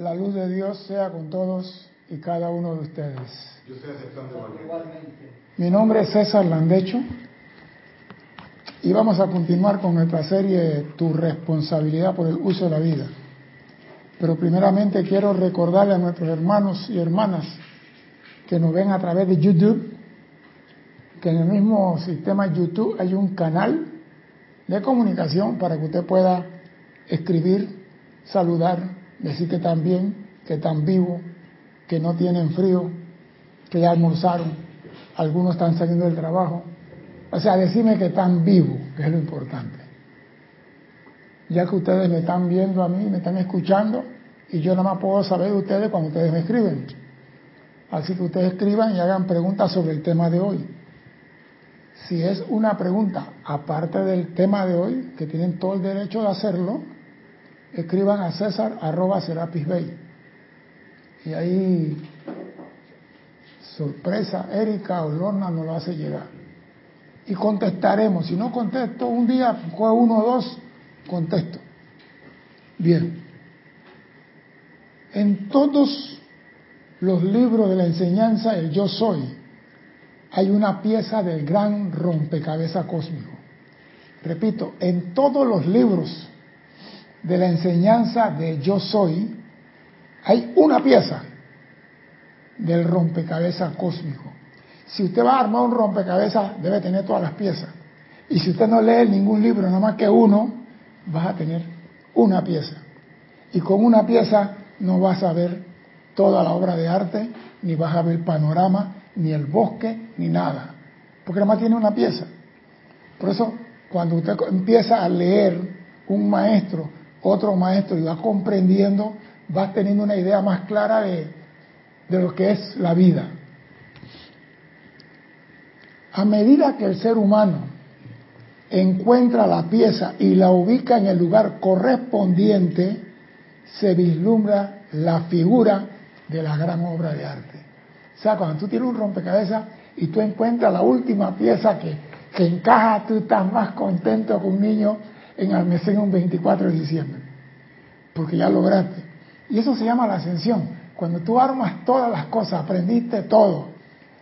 La luz de Dios sea con todos y cada uno de ustedes. Yo estoy aceptando igualmente. Mi nombre es César Landecho y vamos a continuar con nuestra serie Tu responsabilidad por el uso de la vida. Pero primeramente quiero recordarle a nuestros hermanos y hermanas que nos ven a través de YouTube, que en el mismo sistema YouTube hay un canal de comunicación para que usted pueda escribir, saludar, decir que están bien, que están vivos, que no tienen frío, que ya almorzaron, algunos están saliendo del trabajo. O sea, decirme que están vivos, que es lo importante ya que ustedes me están viendo a mí, me están escuchando, y yo nada más puedo saber de ustedes cuando ustedes me escriben. Así que ustedes escriban y hagan preguntas sobre el tema de hoy. Si es una pregunta aparte del tema de hoy, que tienen todo el derecho de hacerlo, escriban a César arroba Serapis Bay. Y ahí, sorpresa, Erika o Lorna nos lo hace llegar. Y contestaremos. Si no contesto un día, uno o dos, contesto. Bien. En todos los libros de la enseñanza, el yo soy, hay una pieza del gran rompecabezas cósmico. Repito, en todos los libros de la enseñanza de yo soy, hay una pieza del rompecabezas cósmico. Si usted va a armar un rompecabezas, debe tener todas las piezas. Y si usted no lee ningún libro, nada más que uno, vas a tener una pieza. Y con una pieza no vas a ver toda la obra de arte, ni vas a ver el panorama, ni el bosque, ni nada. Porque nada más tiene una pieza. Por eso, cuando usted empieza a leer un maestro, otro maestro, y va comprendiendo, vas teniendo una idea más clara de, de lo que es la vida. A medida que el ser humano encuentra la pieza y la ubica en el lugar correspondiente, se vislumbra la figura de la gran obra de arte. O sea, cuando tú tienes un rompecabezas y tú encuentras la última pieza que, que encaja, tú estás más contento que un niño en almacén un 24 de diciembre, porque ya lograste. Y eso se llama la ascensión. Cuando tú armas todas las cosas, aprendiste todo,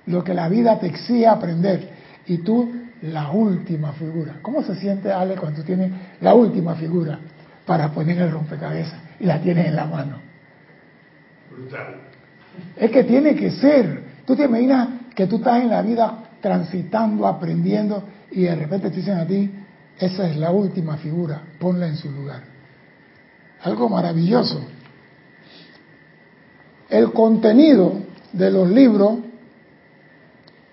lo que la vida te exige aprender, y tú la última figura. ¿Cómo se siente Ale cuando tú tienes la última figura para poner el rompecabezas y la tienes en la mano? Brutal. Es que tiene que ser. Tú te imaginas que tú estás en la vida transitando, aprendiendo y de repente te dicen a ti, esa es la última figura, ponla en su lugar. Algo maravilloso. El contenido de los libros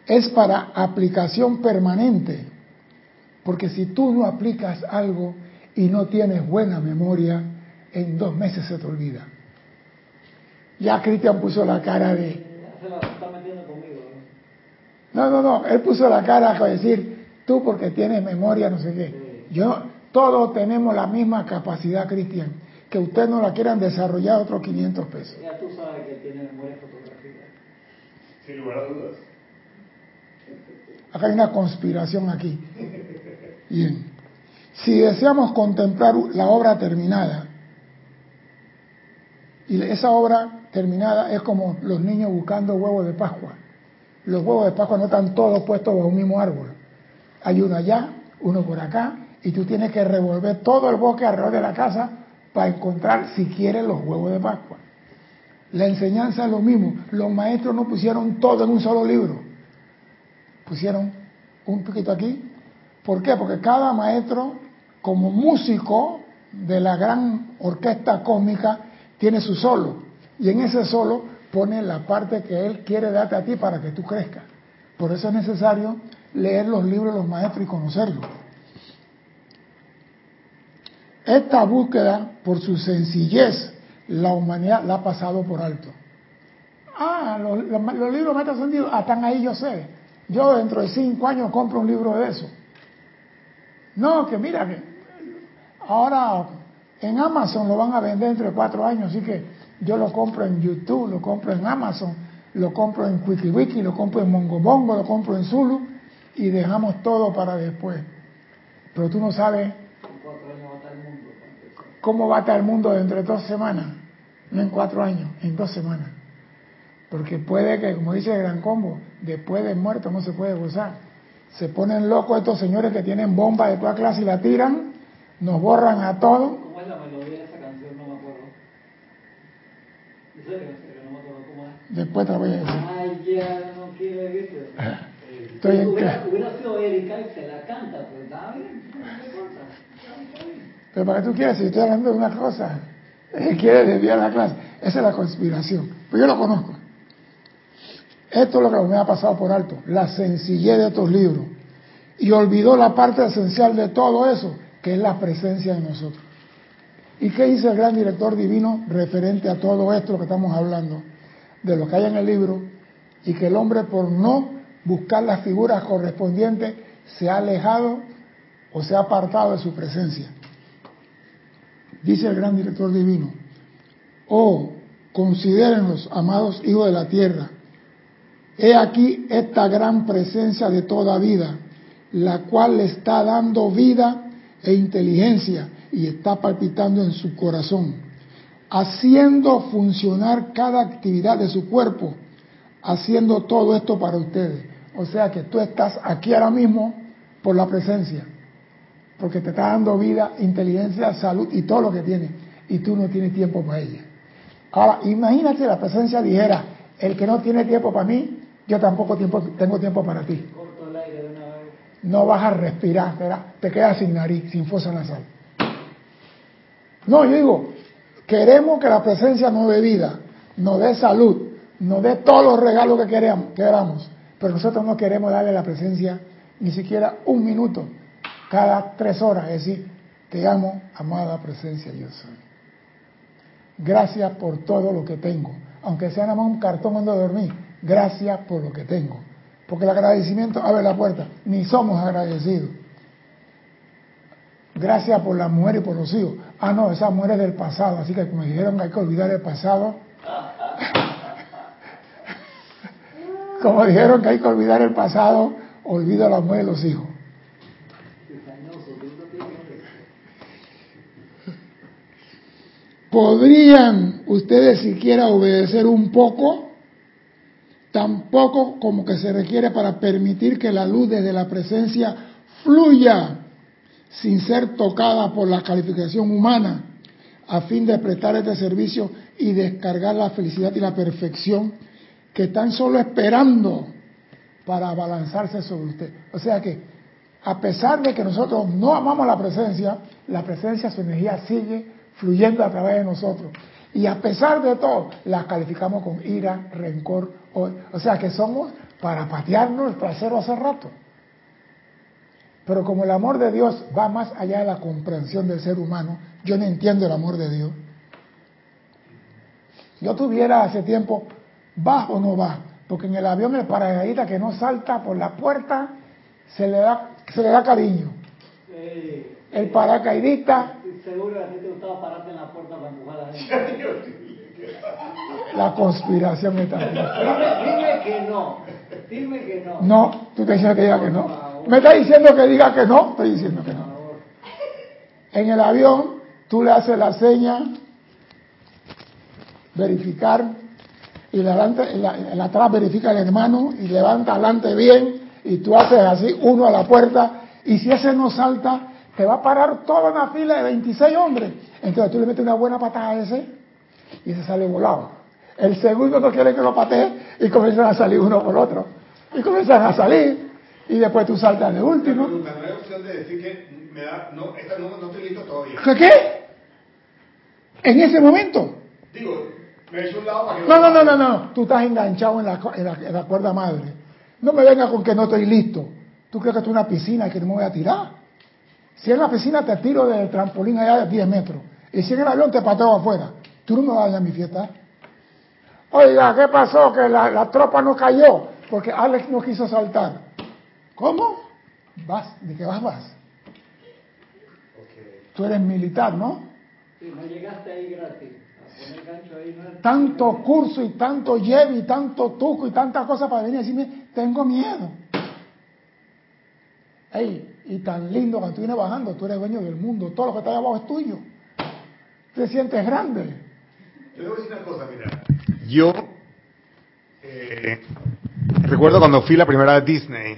es para aplicación permanente, porque si tú no aplicas algo y no tienes buena memoria, en dos meses se te olvida. Ya Cristian puso la cara de... No, no, no, él puso la cara a decir, tú porque tienes memoria, no sé qué. Yo, todos tenemos la misma capacidad, Cristian. Que ustedes no la quieran desarrollar otros 500 pesos. Ya tú sabes que tiene memoria fotográfica. Sin lugar a dudas. Acá hay una conspiración aquí. Bien. Si deseamos contemplar la obra terminada, y esa obra terminada es como los niños buscando huevos de Pascua. Los huevos de Pascua no están todos puestos bajo un mismo árbol. Hay uno allá, uno por acá, y tú tienes que revolver todo el bosque alrededor de la casa para encontrar, si quieres, los huevos de Pascua. La enseñanza es lo mismo. Los maestros no pusieron todo en un solo libro. Pusieron un poquito aquí. ¿Por qué? Porque cada maestro, como músico de la gran orquesta cósmica, tiene su solo. Y en ese solo pone la parte que él quiere darte a ti para que tú crezcas. Por eso es necesario leer los libros de los maestros y conocerlos. Esta búsqueda, por su sencillez, la humanidad la ha pasado por alto. Ah, los, libros de ascendidos, ah, están ahí, yo sé. Yo dentro de cinco años compro un libro de eso. No, que mira, que ahora en Amazon lo van a vender entre cuatro años, así que yo lo compro en YouTube, lo compro en Amazon, lo compro en WikiWiki, lo compro en Mongobongo, lo compro en Zulu y dejamos todo para después. Pero tú no sabes cómo va a estar el mundo dentro de dos semanas. no en cuatro años, en dos semanas. Porque puede que, como dice el Gran Combo, después de muerto no se puede gozar. Se ponen locos estos señores que tienen bombas de toda clase y la tiran, nos borran a todos. ¿Cómo es la melodía de esa canción? No me acuerdo. En serio, en serio, no me acuerdo cómo es. Después te la voy a decir. Ay, ya no. Estoy en hubiera, que- hubiera sido Erika y se la canta, pues está bien. Pero para qué tú quieres, si estoy hablando de una cosa, él quiere desviar la clase. Esa es la conspiración. Pues yo lo conozco. Esto es lo que me ha pasado por alto, la sencillez de estos libros. Y olvidó la parte esencial de todo eso, que es la presencia de nosotros. ¿Y qué dice el gran director divino referente a todo esto que estamos hablando? De lo que hay en el libro, y que el hombre por no buscar las figuras correspondientes se ha alejado o se ha apartado de su presencia. Dice el gran director divino, oh, considérenlos, amados hijos de la tierra, he aquí esta gran presencia de toda vida, la cual le está dando vida e inteligencia y está palpitando en su corazón, haciendo funcionar cada actividad de su cuerpo, haciendo todo esto para ustedes. O sea que tú estás aquí ahora mismo por la presencia porque te está dando vida, inteligencia, salud y todo lo que tiene, y tú no tienes tiempo para ella. Ahora, imagínate la presencia dijera, el que no tiene tiempo para mí, yo tampoco tiempo, tengo tiempo para ti. Corto el aire de una vez. No vas a respirar, ¿verdad? te quedas sin nariz, sin fosa nasal. No, yo digo, queremos que la presencia nos dé vida, nos dé salud, nos dé todos los regalos que queramos, queramos, pero nosotros no queremos darle la presencia ni siquiera un minuto cada tres horas, es decir, te amo, amada presencia yo soy. Gracias por todo lo que tengo, aunque sea nada más un cartón cuando dormí, gracias por lo que tengo, porque el agradecimiento abre la puerta, ni somos agradecidos. Gracias por la mujer y por los hijos. Ah, no, esa mujer es del pasado, así que como dijeron hay que olvidar el pasado, como dijeron que hay que olvidar el pasado, olvido a la mujer y los hijos. ¿Podrían ustedes siquiera obedecer un poco? Tampoco como que se requiere para permitir que la luz desde la presencia fluya sin ser tocada por la calificación humana a fin de prestar este servicio y descargar la felicidad y la perfección que están solo esperando para abalanzarse sobre usted. O sea que, a pesar de que nosotros no amamos la presencia, la presencia, su energía sigue fluyendo a través de nosotros. Y a pesar de todo, la calificamos con ira, rencor, o, o sea que somos para patearnos el trasero hace rato. Pero como el amor de Dios va más allá de la comprensión del ser humano, yo no entiendo el amor de Dios. Yo tuviera hace tiempo, ¿va o no va? Porque en el avión el paracaidista que no salta por la puerta, se le da, se le da cariño. Sí. El paracaidista, seguro que a ti te gustaba pararte en la puerta para empujar a la gente. la conspiración está. Dime, dime que no. Dime que no. No, tú te dices que diga que no. ¿Me estás diciendo que diga que no? Estoy diciendo que no. En el avión, tú le haces la seña, verificar, y delante, en la, la atrás verifica el hermano y levanta adelante bien, y tú haces así, uno a la puerta, y si ese no salta, te va a parar toda una fila de 26 hombres. Entonces tú le metes una buena patada a ese, y ese sale volado. El segundo no quiere que lo patee, y comienzan a salir uno por otro. Y comienzan a salir, y después tú saltas de último. pregunta, no hay opción de decir que me da, no, esta no, no estoy listo todavía. ¿Qué? qué? En ese momento. Digo, me he hecho un lado para que No, no, no, no, no. Tú estás enganchado en la, en la, en la cuerda madre. No me vengas con que no estoy listo. ¿Tú crees que esto es una piscina y que no me voy a tirar? Si en la piscina te tiro del trampolín allá de 10 metros. Y si en el avión te pateo afuera. Tú no me vas a mi fiesta. Oiga, ¿qué pasó? Que la, la tropa no cayó. Porque Alex no quiso saltar. ¿Cómo? Vas. ¿De qué vas? Vas. Tú eres militar, ¿no? Si no llegaste ahí gratis. Tanto curso y tanto lleve y tanto tuco y tantas cosas para venir a decirme, tengo miedo. Ey, y tan lindo cuando tú vienes bajando, tú eres dueño del mundo, todo lo que está ahí abajo es tuyo. Te sientes grande. Yo le voy a decir una cosa, mira. Yo eh, recuerdo cuando fui la primera vez a Disney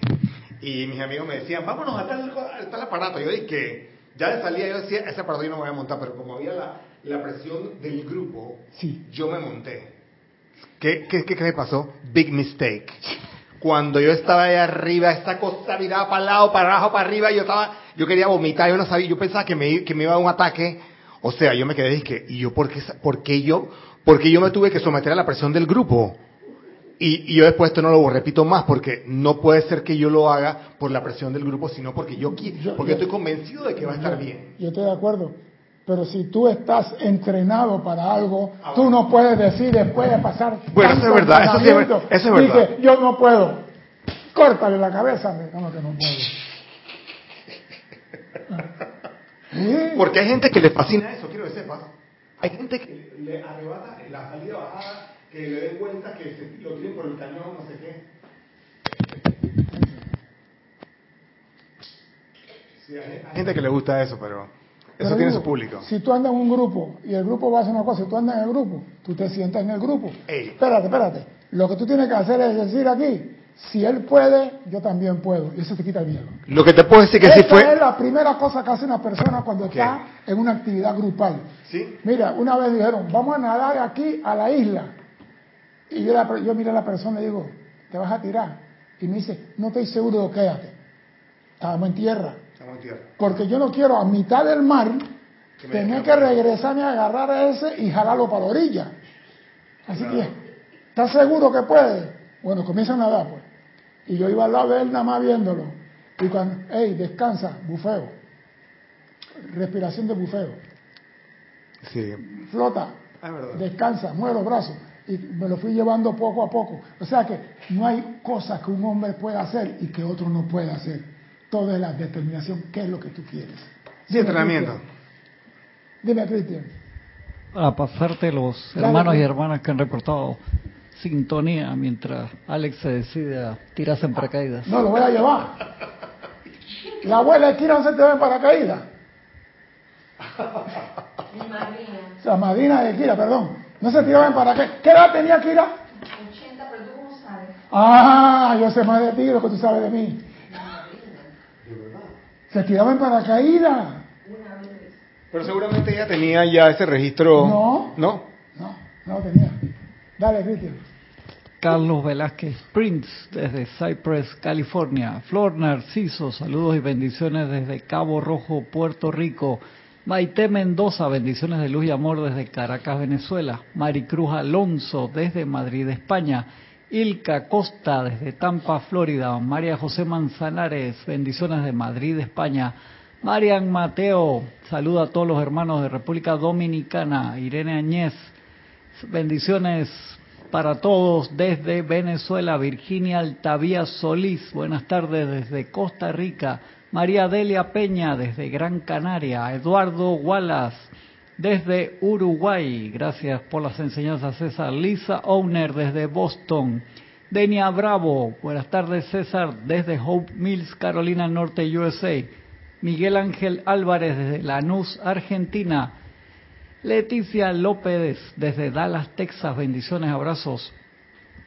y mis amigos me decían, vámonos a tal, a tal aparato. Yo dije, ya de salida yo decía, ese aparato yo no me voy a montar, pero como había la, la presión del grupo, Sí. yo me monté. ¿Qué, qué, qué, qué me pasó? Big mistake. Cuando yo estaba ahí arriba, esta cosa miraba para el lado, para abajo, para arriba, yo estaba, yo quería vomitar, yo no sabía, yo pensaba que me, que me iba a dar un ataque. O sea, yo me quedé y dije, ¿y yo por qué, por qué yo, por qué yo me tuve que someter a la presión del grupo? Y, y yo después esto no lo repito más porque no puede ser que yo lo haga por la presión del grupo, sino porque yo qui- Yo- porque yo- estoy convencido de que va a estar bien. Yo estoy de acuerdo. Pero si tú estás entrenado para algo, tú no puedes decir después de pasar. Bueno, eso es verdad, eso sí es eso es verdad. Dice, yo no puedo. Córtale la cabeza. No, que no puedo. Porque hay gente que le fascina eso, quiero que sepas. Hay gente que le arrebata la salida bajada, que le den vuelta, que se, lo tienen por el cañón, no sé qué. Sí, hay gente que le gusta eso, pero eso tiene digo, su público. Si tú andas en un grupo y el grupo va a hacer una cosa, y tú andas en el grupo, tú te sientas en el grupo. Ey. Espérate, espérate. Lo que tú tienes que hacer es decir aquí, si él puede, yo también puedo. Y eso te quita el miedo. Lo que te puedo decir que Esa sí es fue... la primera cosa que hace una persona cuando está en una actividad grupal. ¿Sí? Mira, una vez dijeron, vamos a nadar de aquí a la isla. Y yo, la- yo miré a la persona y digo, ¿te vas a tirar? Y me dice, no estoy seguro, quédate. Estábamos en tierra. Porque yo no quiero a mitad del mar tener que regresarme a agarrar a ese y jalarlo para la orilla. Así que, ¿estás seguro que puede? Bueno, comienza a nadar, pues. Y yo iba al lado de él nada más viéndolo. Y cuando, hey, descansa, bufeo. Respiración de bufeo. Sí. Flota, Ah, descansa, mueve los brazos. Y me lo fui llevando poco a poco. O sea que no hay cosas que un hombre pueda hacer y que otro no pueda hacer. Todo es la determinación, qué es lo que tú quieres. Sí, entrenamiento. Dime, Cristian. Para pasarte los Dale, hermanos y hermanas que han reportado sintonía mientras Alex se decide a tirarse en paracaídas. No, lo voy a llevar. La abuela de Kira no se te ve en paracaídas. Mi madrina, La madrina de Kira, perdón. No se tiraba en paracaídas. ¿Qué edad tenía Kira? 80, pero tú cómo sabes. Ah, yo sé más de ti de lo que tú sabes de mí. Se tiraba en paracaídas. una vez. Pero seguramente ella tenía ya ese registro. No. ¿No? No, no tenía. Dale, Cristian. Carlos Velázquez Prince desde Cypress, California. Flor Narciso, saludos y bendiciones desde Cabo Rojo, Puerto Rico. Maite Mendoza, bendiciones de luz y amor desde Caracas, Venezuela. Maricruz Alonso desde Madrid, España. Ilka Costa desde Tampa, Florida. María José Manzanares, bendiciones de Madrid, España. Marian Mateo, saluda a todos los hermanos de República Dominicana. Irene Añez, bendiciones para todos desde Venezuela. Virginia Altavía Solís, buenas tardes desde Costa Rica. María Delia Peña desde Gran Canaria. Eduardo Wallace desde Uruguay. Gracias por las enseñanzas, César. Lisa Owner desde Boston. Denia Bravo, buenas tardes, César, desde Hope Mills, Carolina Norte, USA. Miguel Ángel Álvarez desde Lanús, Argentina. Leticia López desde Dallas, Texas, bendiciones, abrazos.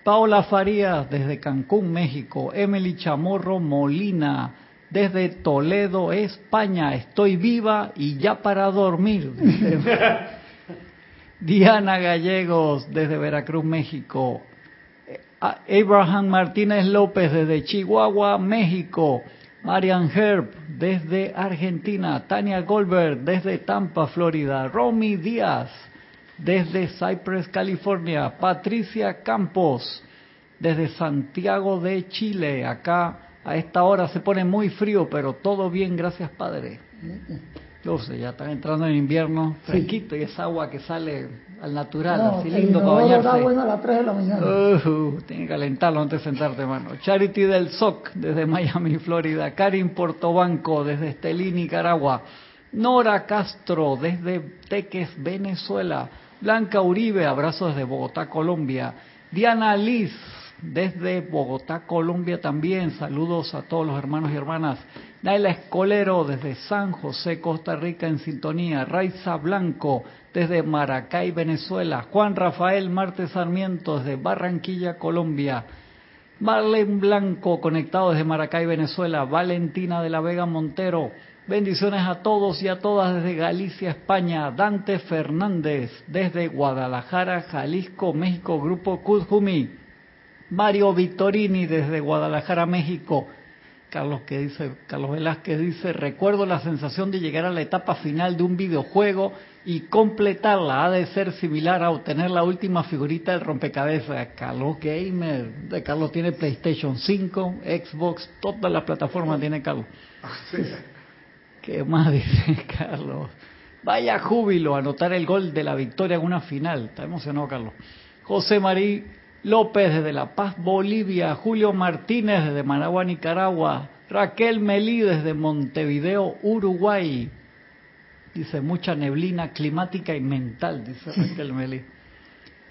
Paola Farías desde Cancún, México. Emily Chamorro Molina desde Toledo, España. Estoy viva y ya para dormir. Diana Gallegos desde Veracruz, México. A- Abraham Martínez López desde Chihuahua, México. Marian Herb desde Argentina. Tania Goldberg desde Tampa, Florida. Romy Díaz desde Cypress, California. Patricia Campos desde Santiago de Chile. Acá a esta hora se pone muy frío, pero todo bien, gracias Padre. Yo sé, ya están entrando en invierno, fresquito y es agua que sale al natural, No, así lindo para inodoro está bañarse. bueno a las 3 de la mañana. Uh, tiene que calentarlo antes de sentarte, mano. Charity del SOC desde Miami, Florida. Karin Portobanco desde Estelí, Nicaragua. Nora Castro desde Teques, Venezuela. Blanca Uribe, abrazos desde Bogotá, Colombia. Diana Liz desde Bogotá, Colombia también. Saludos a todos los hermanos y hermanas. Naila Escolero desde San José, Costa Rica en sintonía. Raiza Blanco desde Maracay, Venezuela. Juan Rafael Marte Sarmiento desde Barranquilla, Colombia. Marlene Blanco conectado desde Maracay, Venezuela. Valentina de la Vega Montero. Bendiciones a todos y a todas desde Galicia, España. Dante Fernández desde Guadalajara, Jalisco, México, Grupo Kudjumi. Mario Vittorini desde Guadalajara, México. Carlos que dice, Carlos Velázquez dice, recuerdo la sensación de llegar a la etapa final de un videojuego y completarla. Ha de ser similar a obtener la última figurita del rompecabezas. Carlos Gamer, de Carlos tiene PlayStation 5, Xbox, todas las plataformas tiene Carlos. ¿Qué más dice Carlos? Vaya júbilo anotar el gol de la victoria en una final. Está emocionado Carlos. José Marí López desde La Paz, Bolivia. Julio Martínez desde Managua, Nicaragua. Raquel Melí desde Montevideo, Uruguay. Dice mucha neblina climática y mental, dice Raquel Melí.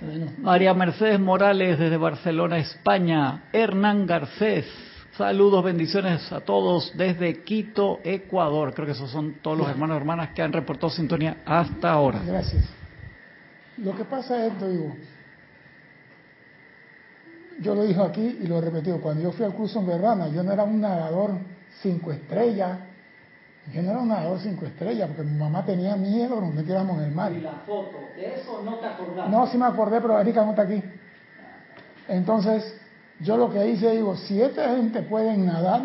Bueno, María Mercedes Morales desde Barcelona, España. Hernán Garcés. Saludos, bendiciones a todos desde Quito, Ecuador. Creo que esos son todos los hermanos y hermanas que han reportado sintonía hasta ahora. gracias. Lo que pasa es, te digo, yo lo dije aquí y lo he repetido, cuando yo fui al curso en Verrana, yo no era un nadador cinco estrellas, yo no era un nadador cinco estrellas, porque mi mamá tenía miedo que nos metiéramos en el mar. la foto, de eso no te acordás. No, sí me acordé, pero Erika no está aquí. Entonces, yo lo que hice, digo, si esta gente puede nadar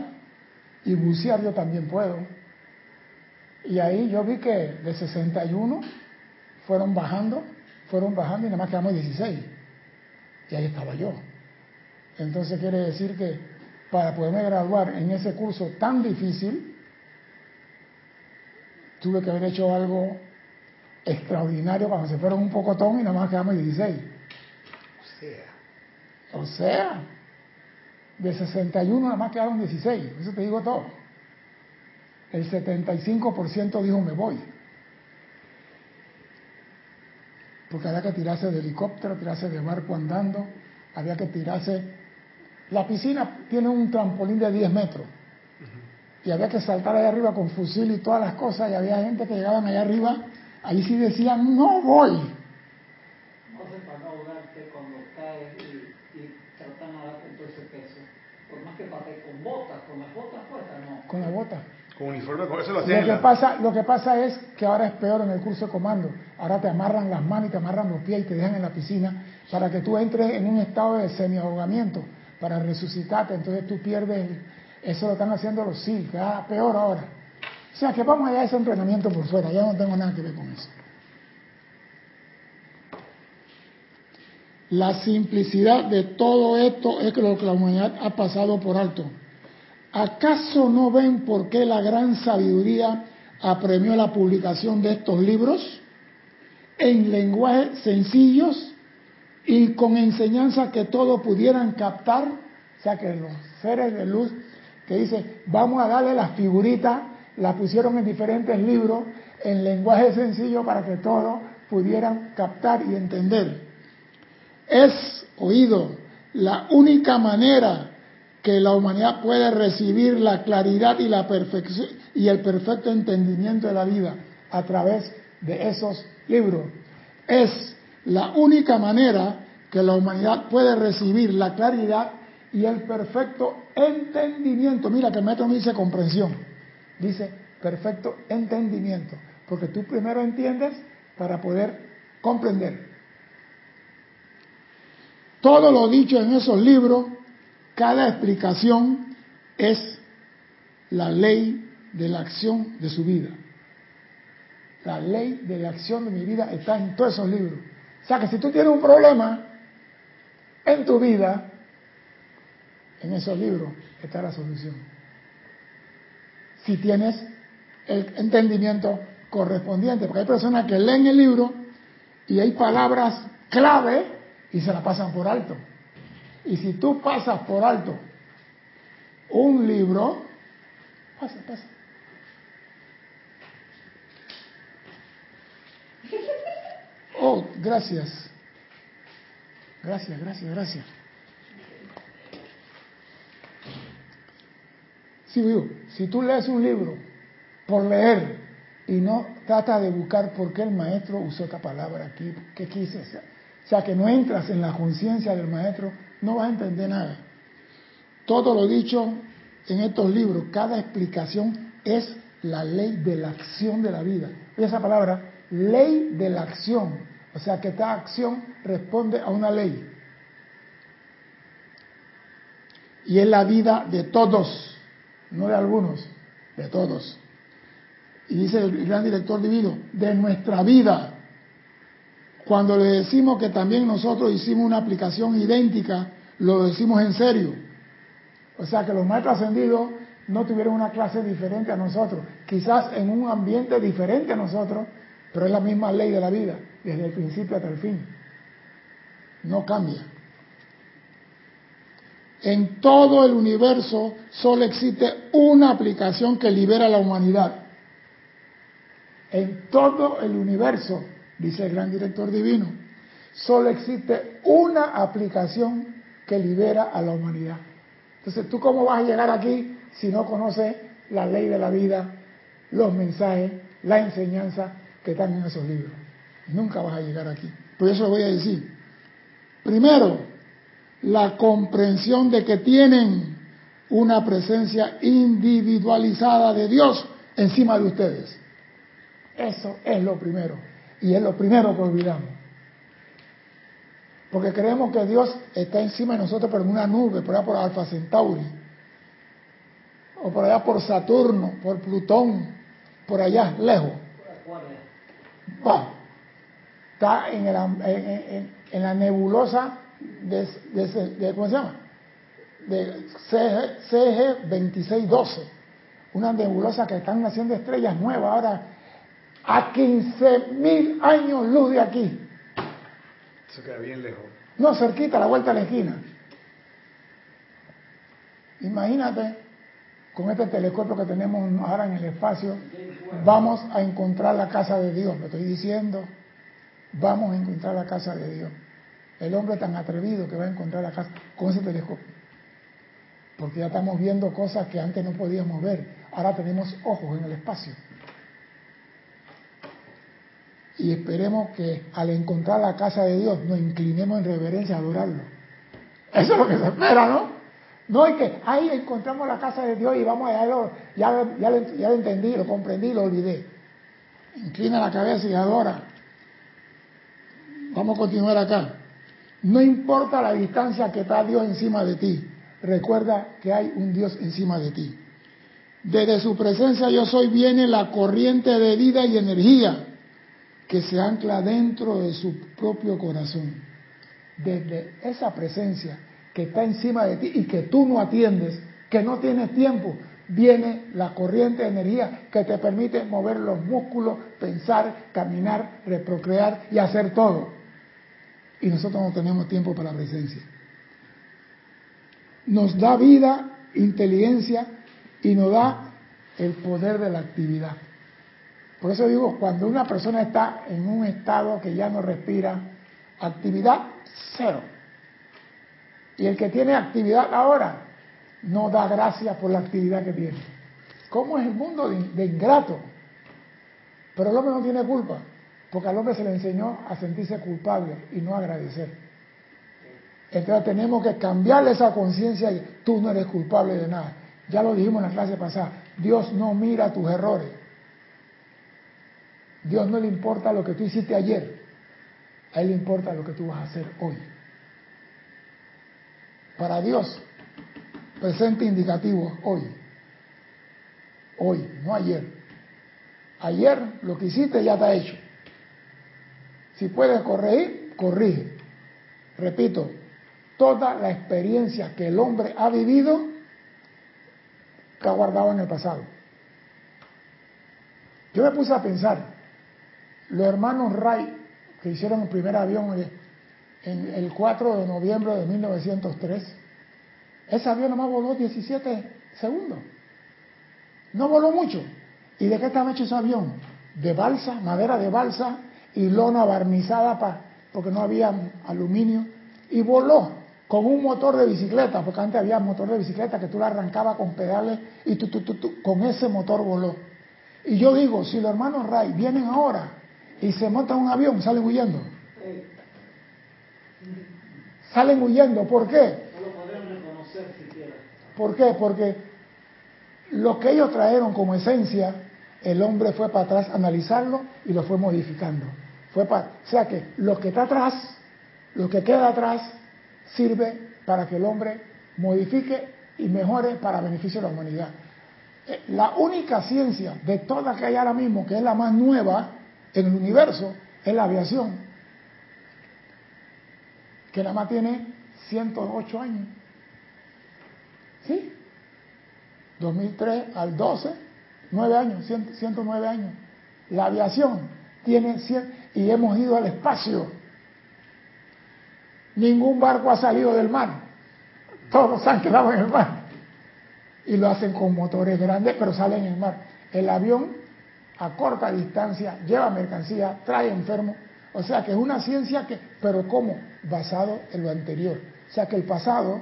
y bucear, yo también puedo. Y ahí yo vi que de 61 fueron bajando, fueron bajando y nada más quedamos 16. Y ahí estaba yo. Entonces quiere decir que para poderme graduar en ese curso tan difícil, tuve que haber hecho algo extraordinario cuando se fueron un pocotón y nada más quedamos 16. O sea, O sea, de 61 nada más quedaron 16. Eso te digo todo. El 75% dijo me voy. Porque había que tirarse de helicóptero, tirarse de barco andando, había que tirarse... La piscina tiene un trampolín de 10 metros. Y había que saltar allá arriba con fusil y todas las cosas. Y había gente que llegaban allá arriba, ahí sí decían, no voy. No sé para no ahogarte cuando caes y, y tratar de nadar con todo ese peso. Por más que pate con botas, con las botas puestas, no. Con la bota. con uniforme, con eso lo Lo hacían en que, la- pasa, lo que pasa es que ahora es peor en el curso de comando. Ahora te amarran las manos y te amarran los pies y te dejan en la piscina para que tú entres en un estado de semi-ahogamiento, para resucitarte. Entonces tú pierdes. Eso lo están haciendo los SEAL, que ah, peor ahora. O sea que vamos allá a ese entrenamiento por fuera. Ya no tengo nada que ver con eso. La simplicidad de todo esto es que lo que la humanidad ha pasado por alto. ¿Acaso no ven por qué la gran sabiduría apremió la publicación de estos libros en lenguajes sencillos y con enseñanza que todos pudieran captar? O sea, que los seres de luz que dice, vamos a darle las figuritas, las pusieron en diferentes libros en lenguaje sencillo para que todos pudieran captar y entender. Es, oído, la única manera que la humanidad puede recibir la claridad y la perfección y el perfecto entendimiento de la vida a través de esos libros. Es la única manera que la humanidad puede recibir la claridad y el perfecto entendimiento. Mira que el maestro no dice comprensión, dice perfecto entendimiento, porque tú primero entiendes para poder comprender. Todo lo dicho en esos libros, cada explicación es la ley de la acción de su vida. La ley de la acción de mi vida está en todos esos libros. O sea que si tú tienes un problema en tu vida, en esos libros está la solución. Si tienes el entendimiento correspondiente, porque hay personas que leen el libro y hay palabras clave y se la pasan por alto. Y si tú pasas por alto un libro, pasa, pasa. Oh, gracias. Gracias, gracias, gracias. Sí, digo, si tú lees un libro por leer y no tratas de buscar por qué el maestro usó esta palabra aquí, qué quise hacer, o sea, que no entras en la conciencia del maestro, no vas a entender nada. Todo lo dicho en estos libros, cada explicación es la ley de la acción de la vida. Esa palabra, ley de la acción. O sea que esta acción responde a una ley. Y es la vida de todos, no de algunos, de todos. Y dice el gran director divino, de nuestra vida. Cuando le decimos que también nosotros hicimos una aplicación idéntica, lo decimos en serio. O sea que los maestros ascendidos no tuvieron una clase diferente a nosotros, quizás en un ambiente diferente a nosotros, pero es la misma ley de la vida, desde el principio hasta el fin. No cambia. En todo el universo solo existe una aplicación que libera a la humanidad. En todo el universo, dice el gran director divino, solo existe una aplicación que libera a la humanidad. Entonces, ¿tú cómo vas a llegar aquí si no conoces la ley de la vida, los mensajes, la enseñanza que están en esos libros? Nunca vas a llegar aquí. Por eso voy a decir. Primero, la comprensión de que tienen una presencia individualizada de Dios encima de ustedes. Eso es lo primero. Y es lo primero que olvidamos. Porque creemos que Dios está encima de nosotros, en una nube, por allá por Alfa Centauri. O por allá por Saturno, por Plutón, por allá, lejos. Está en, el, en, en, en, la nebulosa de, de, de, ¿cómo se llama? De CG, CG 2612. Una nebulosa que están haciendo estrellas nuevas ahora a 15 mil años luz de aquí. Eso queda bien lejos. No, cerquita, a la vuelta de la esquina. Imagínate, con este telescopio que tenemos ahora en el espacio, vamos a encontrar la casa de Dios, lo estoy diciendo. Vamos a encontrar la casa de Dios. El hombre tan atrevido que va a encontrar la casa con ese telescopio. Porque ya estamos viendo cosas que antes no podíamos ver. Ahora tenemos ojos en el espacio y esperemos que al encontrar la casa de Dios nos inclinemos en reverencia a adorarlo. Eso es lo que se espera, ¿no? No es que ahí encontramos la casa de Dios y vamos a lo, ya, ya, ya lo entendí, lo comprendí, lo olvidé. Inclina la cabeza y adora. Vamos a continuar acá. No importa la distancia que está Dios encima de ti, recuerda que hay un Dios encima de ti. Desde su presencia yo soy viene la corriente de vida y energía que se ancla dentro de su propio corazón. Desde esa presencia que está encima de ti y que tú no atiendes, que no tienes tiempo, viene la corriente de energía que te permite mover los músculos, pensar, caminar, reprocrear y hacer todo. Y nosotros no tenemos tiempo para la presencia. Nos da vida, inteligencia y nos da el poder de la actividad. Por eso digo, cuando una persona está en un estado que ya no respira, actividad cero. Y el que tiene actividad ahora no da gracias por la actividad que tiene. ¿Cómo es el mundo de, ingrato? Pero el hombre no tiene culpa, porque al hombre se le enseñó a sentirse culpable y no agradecer. Entonces tenemos que cambiarle esa conciencia y tú no eres culpable de nada. Ya lo dijimos en la clase pasada, Dios no mira tus errores. Dios no le importa lo que tú hiciste ayer, a Él le importa lo que tú vas a hacer hoy. Para Dios, presente indicativo hoy. Hoy, no ayer. Ayer lo que hiciste ya está hecho. Si puedes corregir, corrige. Repito, toda la experiencia que el hombre ha vivido está guardada en el pasado. Yo me puse a pensar, los hermanos Wright, que hicieron el primer avión en el 4 de noviembre de 1903, ese avión nomás voló 17 segundos. No voló mucho. ¿Y de qué estaba hecho ese avión? De balsa, madera de balsa y lona barnizada para, porque no había aluminio. Y voló con un motor de bicicleta, porque antes había motor de bicicleta que tú la arrancabas con pedales y tú, tú, tú, tú, con ese motor voló. Y yo digo, si los hermanos Ray vienen ahora y se montan un avión, salen huyendo. Salen huyendo, ¿por qué? No lo reconocer siquiera. ¿Por qué? Porque lo que ellos trajeron como esencia, el hombre fue para atrás a analizarlo y lo fue modificando. Fue para, o sea que lo que está atrás, lo que queda atrás, sirve para que el hombre modifique y mejore para beneficio de la humanidad. Eh, La única ciencia de todas que hay ahora mismo, que es la más nueva en el universo, es la aviación, que nada más tiene 108 años. ¿Sí? 2003 al 12, 9 años, 100, 109 años. La aviación tiene 100 y hemos ido al espacio. Ningún barco ha salido del mar. Todos han quedado en el mar. Y lo hacen con motores grandes, pero salen en el mar. El avión a corta distancia lleva mercancía, trae enfermos. O sea que es una ciencia que, pero ¿cómo? Basado en lo anterior. O sea que el pasado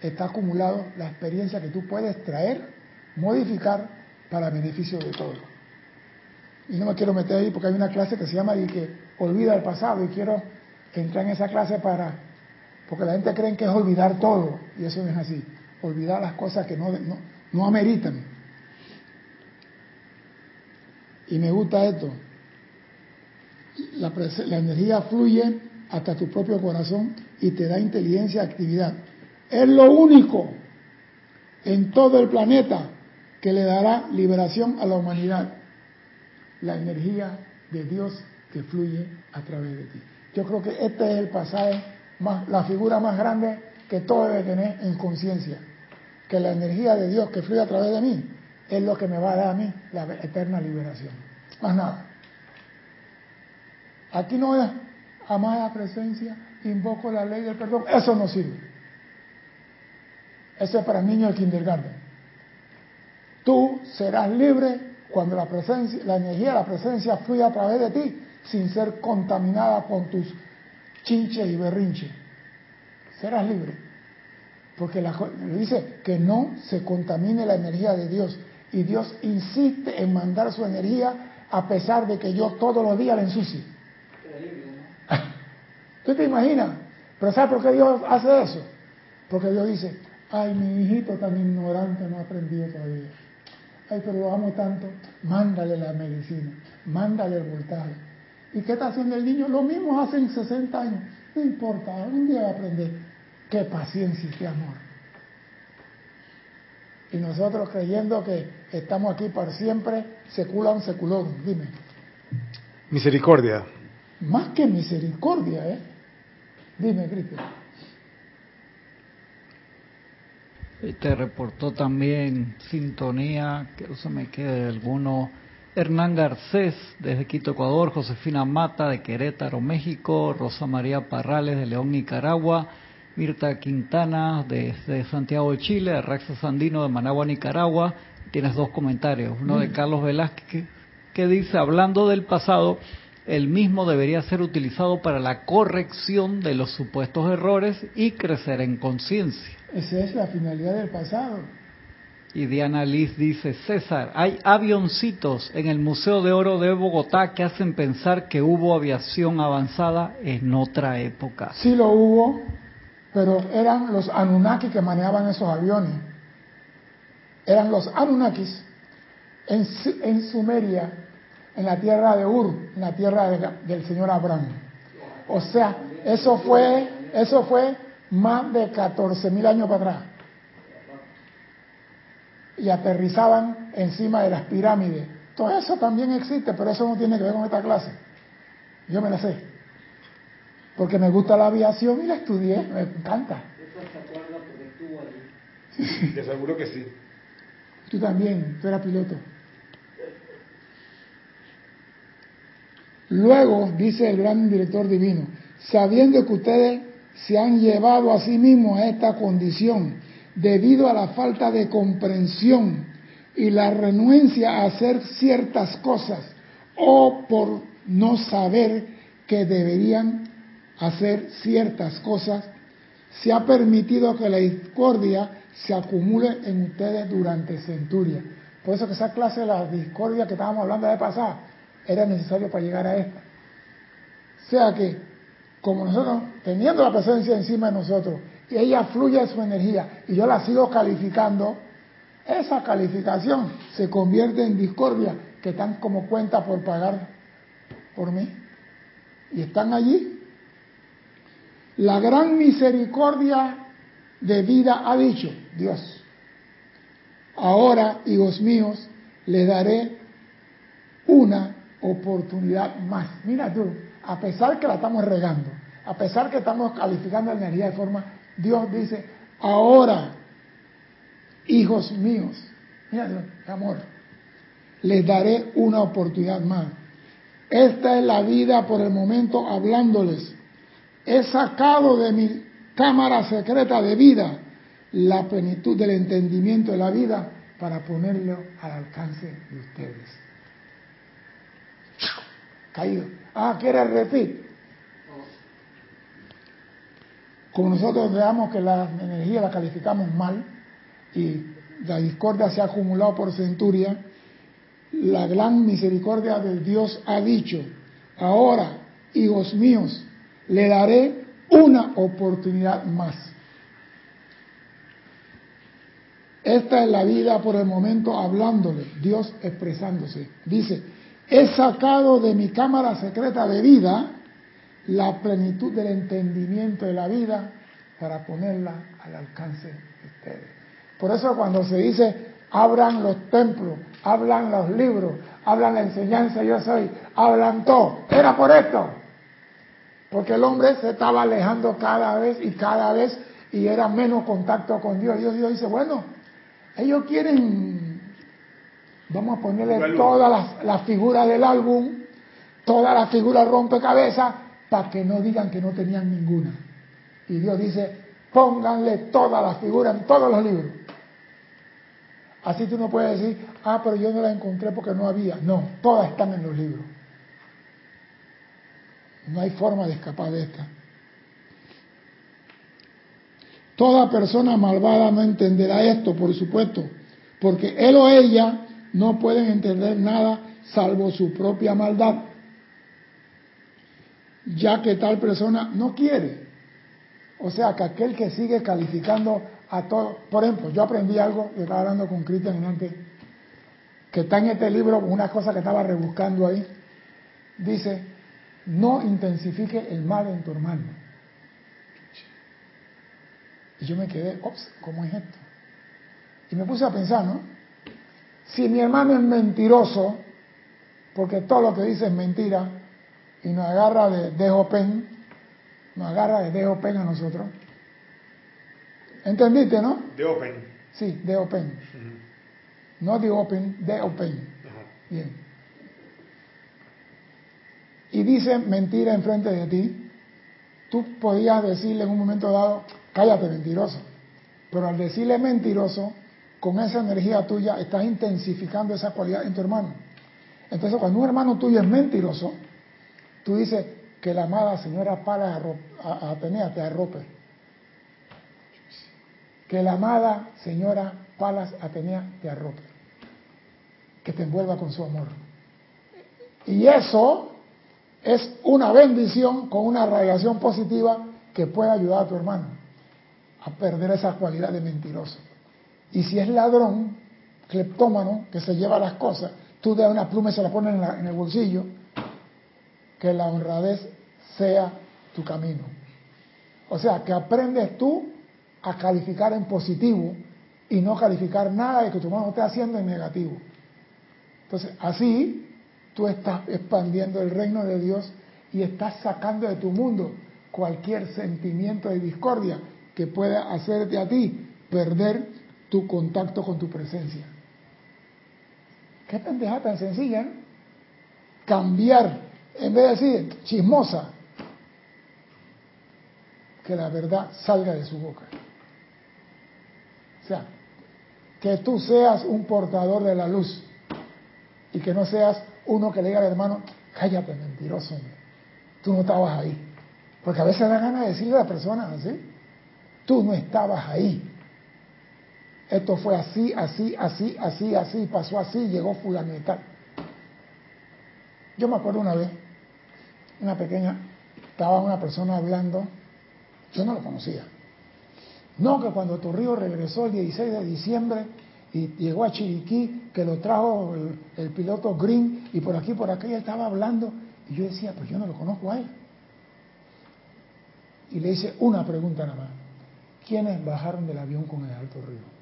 está acumulado la experiencia que tú puedes traer, modificar para beneficio de todos. Y no me quiero meter ahí porque hay una clase que se llama y que olvida el pasado y quiero entrar en esa clase para porque la gente cree que es olvidar todo y eso no es así. Olvidar las cosas que no, no, no ameritan. Y me gusta esto. La, la energía fluye hasta tu propio corazón y te da inteligencia y actividad. Es lo único en todo el planeta que le dará liberación a la humanidad. La energía de Dios que fluye a través de ti. Yo creo que este es el pasaje, más, la figura más grande que todo debe tener en conciencia. Que la energía de Dios que fluye a través de mí es lo que me va a dar a mí la eterna liberación. Más nada. Aquí no es amada presencia, invoco la ley del perdón. Eso no sirve. Eso es para niños de kindergarten. Tú serás libre cuando la presencia, la energía de la presencia fluya a través de ti sin ser contaminada con tus chinches y berrinches. Serás libre. Porque la, dice que no se contamine la energía de Dios. Y Dios insiste en mandar su energía a pesar de que yo todos los días la ensucie. ¿Tú te imaginas? Pero ¿sabes por qué Dios hace eso? Porque Dios dice, ay, mi hijito tan ignorante no ha aprendido todavía. Ay, pero lo amo tanto. Mándale la medicina, mándale el voltaje. ¿Y qué está haciendo el niño? Lo mismo hace en 60 años. No importa, algún día va a aprender. Qué paciencia y qué amor. Y nosotros creyendo que estamos aquí para siempre, seculan seculón. Dime. Misericordia. Más que misericordia, ¿eh? Dime, Cristian. Te reportó también sintonía, que no se me quede alguno. Hernán Garcés, desde Quito, Ecuador. Josefina Mata, de Querétaro, México. Rosa María Parrales, de León, Nicaragua. Mirta Quintana, desde Santiago de Chile. Arraxa Sandino, de Managua, Nicaragua. Tienes dos comentarios. Uno de Carlos Velázquez, que dice, hablando del pasado, el mismo debería ser utilizado para la corrección de los supuestos errores y crecer en conciencia. Esa es la finalidad del pasado. Y Diana Liz dice, César, hay avioncitos en el Museo de Oro de Bogotá que hacen pensar que hubo aviación avanzada en otra época. Sí lo hubo, pero eran los Anunnaki que manejaban esos aviones. Eran los Anunnakis en, en Sumeria, en la tierra de Ur, en la tierra de, del señor Abraham. O sea, eso fue, eso fue más de 14 mil años para atrás. Y aterrizaban encima de las pirámides. Todo eso también existe, pero eso no tiene que ver con esta clase. Yo me la sé. Porque me gusta la aviación y la estudié, me encanta. Te seguro que sí. Tú también, tú eras piloto. Luego, dice el gran director divino, sabiendo que ustedes se han llevado a sí mismos a esta condición debido a la falta de comprensión y la renuencia a hacer ciertas cosas o por no saber que deberían hacer ciertas cosas, se ha permitido que la discordia se acumule en ustedes durante centurias. Por eso que esa clase de la discordia que estábamos hablando la vez pasada era necesario para llegar a esta. O sea que, como nosotros, teniendo la presencia encima de nosotros, y ella fluye su energía, y yo la sigo calificando, esa calificación se convierte en discordia, que están como cuenta por pagar por mí. Y están allí. La gran misericordia de vida ha dicho Dios. Ahora, hijos míos, les daré una oportunidad más. Mira tú, a pesar que la estamos regando, a pesar que estamos calificando la energía de forma, Dios dice, ahora, hijos míos, mira tú, amor, les daré una oportunidad más. Esta es la vida por el momento hablándoles. He sacado de mi cámara secreta de vida la plenitud del entendimiento de la vida para ponerlo al alcance de ustedes. Caído. Ah, ¿quiere repetir? Como nosotros veamos que la energía la calificamos mal y la discordia se ha acumulado por centuria, la gran misericordia de Dios ha dicho, ahora, hijos míos, le daré una oportunidad más. Esta es la vida por el momento hablándole, Dios expresándose. Dice, he sacado de mi cámara secreta de vida la plenitud del entendimiento de la vida para ponerla al alcance de ustedes. Por eso cuando se dice, abran los templos, hablan los libros, hablan la enseñanza, yo soy, hablan todo, era por esto. Porque el hombre se estaba alejando cada vez y cada vez y era menos contacto con Dios. Dios, Dios dice, bueno, ellos quieren, vamos a ponerle todas las, las figuras del álbum, todas las figuras rompecabezas, para que no digan que no tenían ninguna. Y Dios dice, pónganle todas las figuras en todos los libros. Así tú no puedes decir, ah, pero yo no la encontré porque no había. No, todas están en los libros. No hay forma de escapar de esta. Toda persona malvada no entenderá esto, por supuesto, porque él o ella no pueden entender nada salvo su propia maldad, ya que tal persona no quiere. O sea, que aquel que sigue calificando a todo, por ejemplo, yo aprendí algo, yo estaba hablando con Cristian antes, que está en este libro, una cosa que estaba rebuscando ahí, dice, no intensifique el mal en tu hermano. Y yo me quedé, ops, ¿cómo es esto? Y me puse a pensar, ¿no? Si mi hermano es mentiroso, porque todo lo que dice es mentira, y nos agarra de dejo pen, nos agarra de dejo pen a nosotros. ¿Entendiste, no? De open. Sí, de open. No de open, de open. Bien. Y dice mentira enfrente de ti, tú podías decirle en un momento dado, cállate mentiroso. Pero al decirle mentiroso, con esa energía tuya estás intensificando esa cualidad en tu hermano. Entonces cuando un hermano tuyo es mentiroso, tú dices que la amada señora Palas Atenea te arrope. Que la amada señora Palas Atenea te arrope. Que te envuelva con su amor. Y eso es una bendición con una radiación positiva que puede ayudar a tu hermano a perder esa cualidad de mentiroso. Y si es ladrón, cleptómano, que se lleva las cosas, tú das una pluma y se la pones en, en el bolsillo, que la honradez sea tu camino. O sea, que aprendes tú a calificar en positivo y no calificar nada de que tu hermano esté haciendo en negativo. Entonces, así tú estás expandiendo el reino de Dios y estás sacando de tu mundo cualquier sentimiento de discordia que pueda hacerte a ti perder tu contacto con tu presencia. Qué pendeja tan sencilla, ¿eh? Cambiar, en vez de decir chismosa, que la verdad salga de su boca. O sea, que tú seas un portador de la luz y que no seas uno que le diga al hermano, cállate mentiroso, tú no estabas ahí. Porque a veces da ganas de decirle a la persona así. Tú no estabas ahí. Esto fue así, así, así, así, así, pasó así, llegó tal. Yo me acuerdo una vez, una pequeña, estaba una persona hablando, yo no lo conocía. No, que cuando Torrijos regresó el 16 de diciembre y llegó a Chiriquí, que lo trajo el, piloto Green y por aquí, por aquí, él estaba hablando y yo decía, pues yo no lo conozco a él. Y le hice una pregunta nada más. ¿Quiénes bajaron del avión con el Alto Río?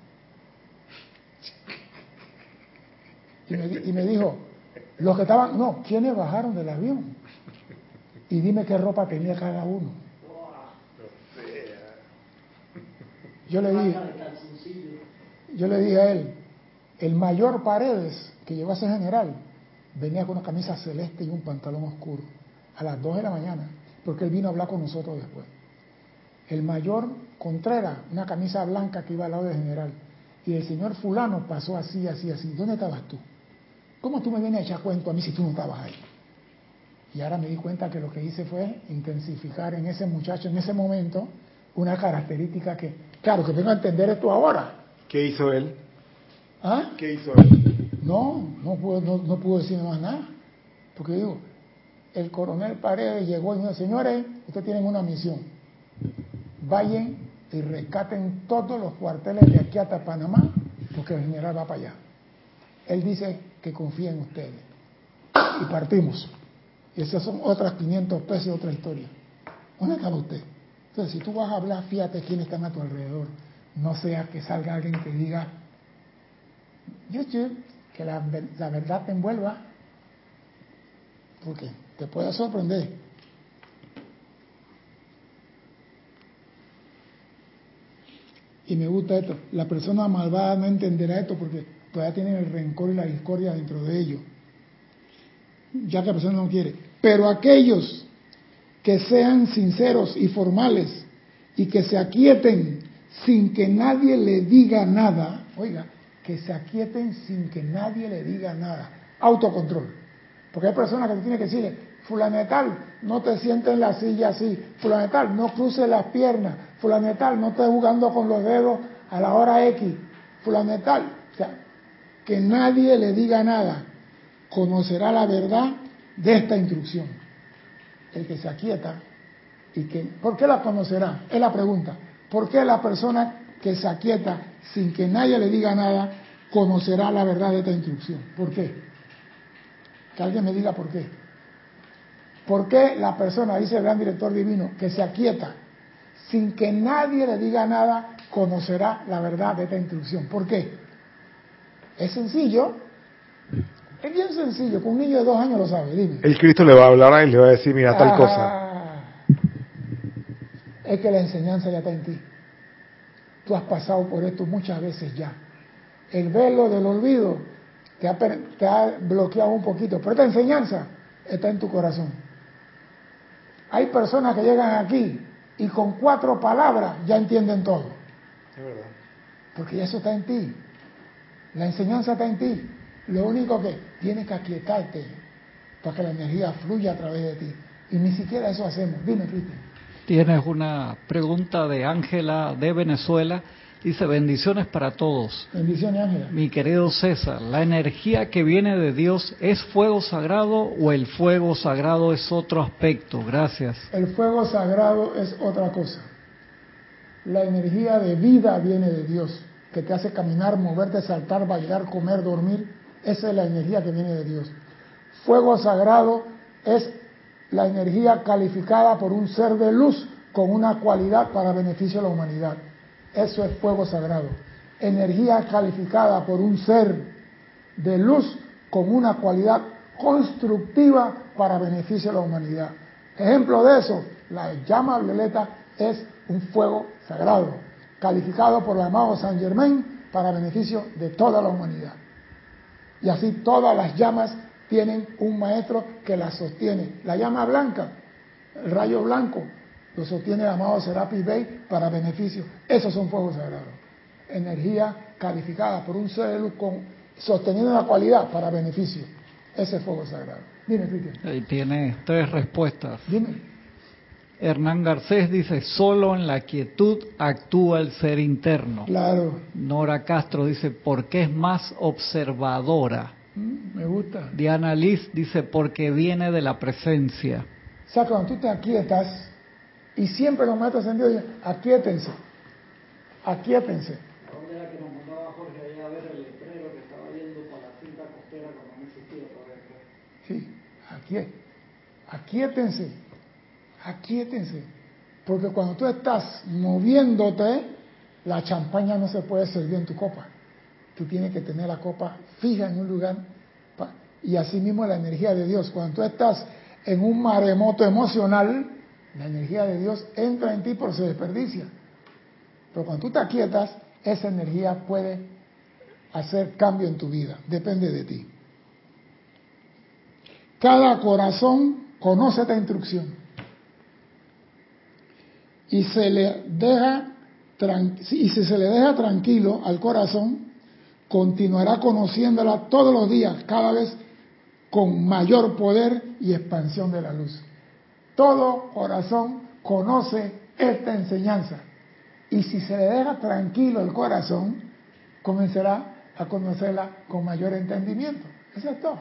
Y me, dijo, los que estaban, no, ¿quiénes bajaron del avión? Y dime qué ropa tenía cada uno. Yo le dije, yo le dije a él, el mayor Paredes que llegó a ser general venía con una camisa celeste y un pantalón oscuro a las 2 de la mañana, porque él vino a hablar con nosotros después. El mayor Contreras, una camisa blanca que iba al lado del general. Y el señor fulano pasó así, así, así. ¿Dónde estabas tú? ¿Cómo tú me vienes a echar cuento a mí si tú no estabas ahí? Y ahora me di cuenta que lo que hice fue intensificar en ese muchacho, en ese momento, una característica que, claro, que vengo a entender esto ahora. ¿Qué hizo él? ¿Ah? ¿Qué hizo él? No, no puedo, no, no decir más nada. Porque digo, el coronel Paredes llegó y dijo, señores, ustedes tienen una misión. Vayan y rescaten todos los cuarteles de aquí hasta Panamá, porque el general va para allá. Él dice que confía en ustedes. Y partimos. Y esas son otras 500 pesos, otra historia. ¿Dónde estaba usted? Entonces, si tú vas a hablar, fíjate quiénes están a tu alrededor. No sea que salga alguien que diga, YouTube, que la, la verdad te envuelva, porque te puede sorprender. Y me gusta esto, la persona malvada no entenderá esto porque todavía tienen el rencor y la discordia dentro de ellos, ya que la persona no quiere. Pero aquellos que sean sinceros y formales y que se aquieten sin que nadie le diga nada, oiga, que se aquieten sin que nadie le diga nada, autocontrol. Porque hay personas que tienen que decirle, fulanetal, no te sientes en la silla así, fulanetal, no cruces las piernas, fulanetal, no estés jugando con los dedos a la hora X, fulanetal, o sea, que nadie le diga nada, conocerá la verdad de esta instrucción. El que se aquieta y que, ¿por qué la conocerá? Es la pregunta. ¿Por qué la persona que se aquieta sin que nadie le diga nada conocerá la verdad de esta instrucción? ¿Por qué? Que alguien me diga por qué. ¿Por qué la persona, dice el gran director divino, que se aquieta sin que nadie le diga nada, conocerá la verdad de esta instrucción? ¿Por qué? Es sencillo. Es bien sencillo, con un niño de dos años lo sabe, dime. El Cristo le va a hablar y le va a decir, mira, tal Ah, cosa. Es que la enseñanza ya está en ti. Tú has pasado por esto muchas veces ya. El velo del olvido te ha, te ha bloqueado un poquito, pero esta enseñanza está en tu corazón. Hay personas que llegan aquí y con cuatro palabras ya entienden todo, Es verdad. porque ya eso está en ti. La enseñanza está en ti. Lo único que tienes que aquietarte para que la energía fluya a través de ti. Y ni siquiera eso hacemos. Dime, Cristian. Tienes una pregunta de Ángela de Venezuela. Dice, bendiciones para todos. Bendiciones, Ángela. Mi querido César, ¿la energía que viene de Dios es fuego sagrado o el fuego sagrado es otro aspecto? Gracias. El fuego sagrado es otra cosa. La energía de vida viene de Dios, que te hace caminar, moverte, saltar, bailar, comer, dormir. Esa es la energía que viene de Dios. Fuego sagrado es la energía calificada por un ser de luz con una cualidad para beneficio de la humanidad. Eso es fuego sagrado. Energía calificada por un ser de luz con una cualidad constructiva para beneficio de la humanidad. Ejemplo de eso, la llama violeta es un fuego sagrado, calificado por el amado San Germain para beneficio de toda la humanidad. Y así todas las llamas tienen un maestro que las sostiene. La llama blanca, el rayo blanco, lo sostiene el amado Serapi Bey para beneficio. Esos son fuegos sagrados. Energía calificada por un ser de luz con, sosteniendo la cualidad para beneficio. Ese es fuego sagrado. Dime, Cristian. Ahí tiene tres respuestas. Dime. Hernán Garcés dice, solo en la quietud actúa el ser interno. Claro. Nora Castro dice, porque es más observadora. Mm, Me gusta. Diana Liz dice, porque viene de la presencia. O sea, cuando tú te aquietas, y siempre los maestros ascendidos dicen, aquíétense, aquíétense. ¿Dónde era que nos mandaba Jorge allá a ver el letrero que estaba viendo por la cinta costera cuando no existía todavía? Sí, aquí, aquíétense, aquíétense. Porque cuando tú estás moviéndote, la champaña no se puede servir en tu copa. Tú tienes que tener la copa fija en un lugar. Y así mismo la energía de Dios. Cuando tú estás en un maremoto emocional, la energía de Dios entra en ti pero se desperdicia. Pero cuando tú te aquietas, esa energía puede hacer cambio en tu vida. Depende de ti. Cada corazón conoce esta instrucción y se le deja y si se le deja tranquilo al corazón, continuará conociéndola todos los días, cada vez con mayor poder y expansión de la luz. Todo corazón conoce esta enseñanza y si se le deja tranquilo el corazón, comenzará a conocerla con mayor entendimiento. Eso es todo.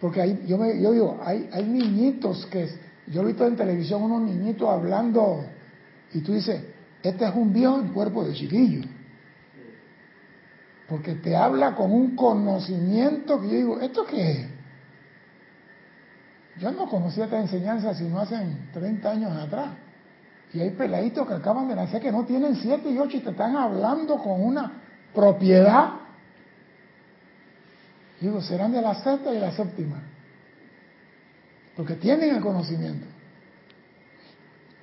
Porque hay, yo, me, yo digo, hay niñitos que, yo he visto en televisión unos niñitos hablando y tú dices, este es un viejo en cuerpo de chiquillo. Porque te habla con un conocimiento que yo digo, ¿esto qué es? Yo no conocía esta enseñanza sino hace 30 años atrás. Y hay peladitos que acaban de nacer que no tienen 7 y 8 y te están hablando con una propiedad. Digo, serán de la sexta y la séptima. Porque tienen el conocimiento.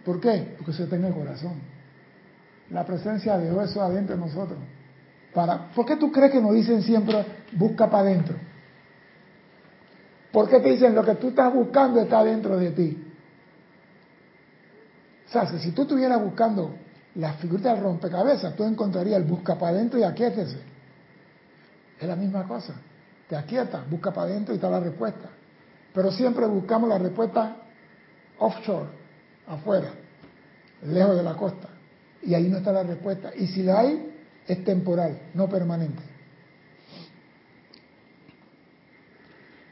¿Por qué? Porque se está el corazón. La presencia de Dios es adentro de nosotros. ¿Por qué tú crees que nos dicen siempre busca para adentro? ¿Por qué te dicen lo que tú estás buscando está dentro de ti? O sea, si tú estuvieras buscando la figurita del rompecabezas, tú encontrarías el busca para adentro y aquíétese. Es la misma cosa. Te aquietas, busca para adentro y está la respuesta. Pero siempre buscamos la respuesta offshore, afuera, lejos de la costa. Y ahí no está la respuesta. Y si la hay, es temporal, no permanente.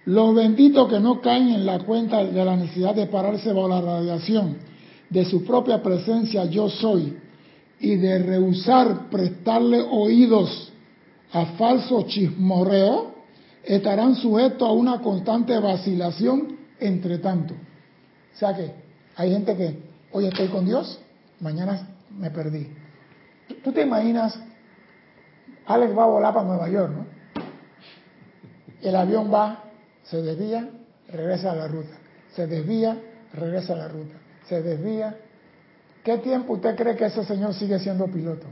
Los benditos que no caen en la cuenta de la necesidad de pararse bajo la radiación de su propia presencia yo soy y de rehusar prestarle oídos a falso chismorreo, estarán sujetos a una constante vacilación entre tanto. O sea que hay gente que hoy estoy con Dios, mañana me perdí. ¿Tú te imaginas? Alex va a volar para Nueva York, ¿no? El avión va, se desvía, regresa a la ruta. Se desvía, regresa a la ruta. Se desvía. ¿Qué tiempo usted cree que ese señor sigue siendo piloto?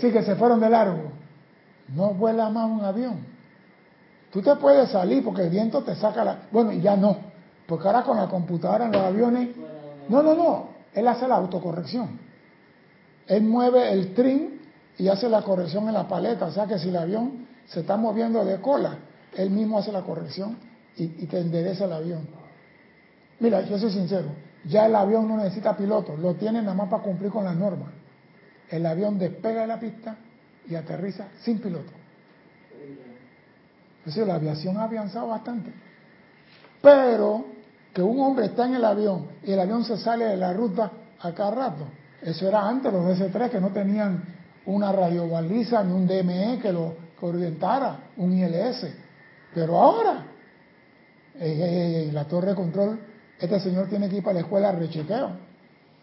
Sí, que se fueron de largo. No vuela más un avión. Tú te puedes salir porque el viento te saca la... Bueno, y ya no. Porque ahora con la computadora en los aviones... No, no, no. Él hace la autocorrección. Él mueve el trim y hace la corrección en la paleta. O sea que si el avión se está moviendo de cola, él mismo hace la corrección y, te endereza el avión. Mira, yo soy sincero. Ya el avión no necesita piloto. Lo tiene nada más para cumplir con las normas. El avión despega de la pista y aterriza sin piloto. Es decir, la aviación ha avanzado bastante. Pero que un hombre está en el avión y el avión se sale de la ruta a cada rato. Eso era antes los DC-3 que no tenían una radiobaliza ni un DME que lo que orientara, un ILS. Pero ahora, ey, la torre de control, este señor tiene que ir para la escuela a rechequeo.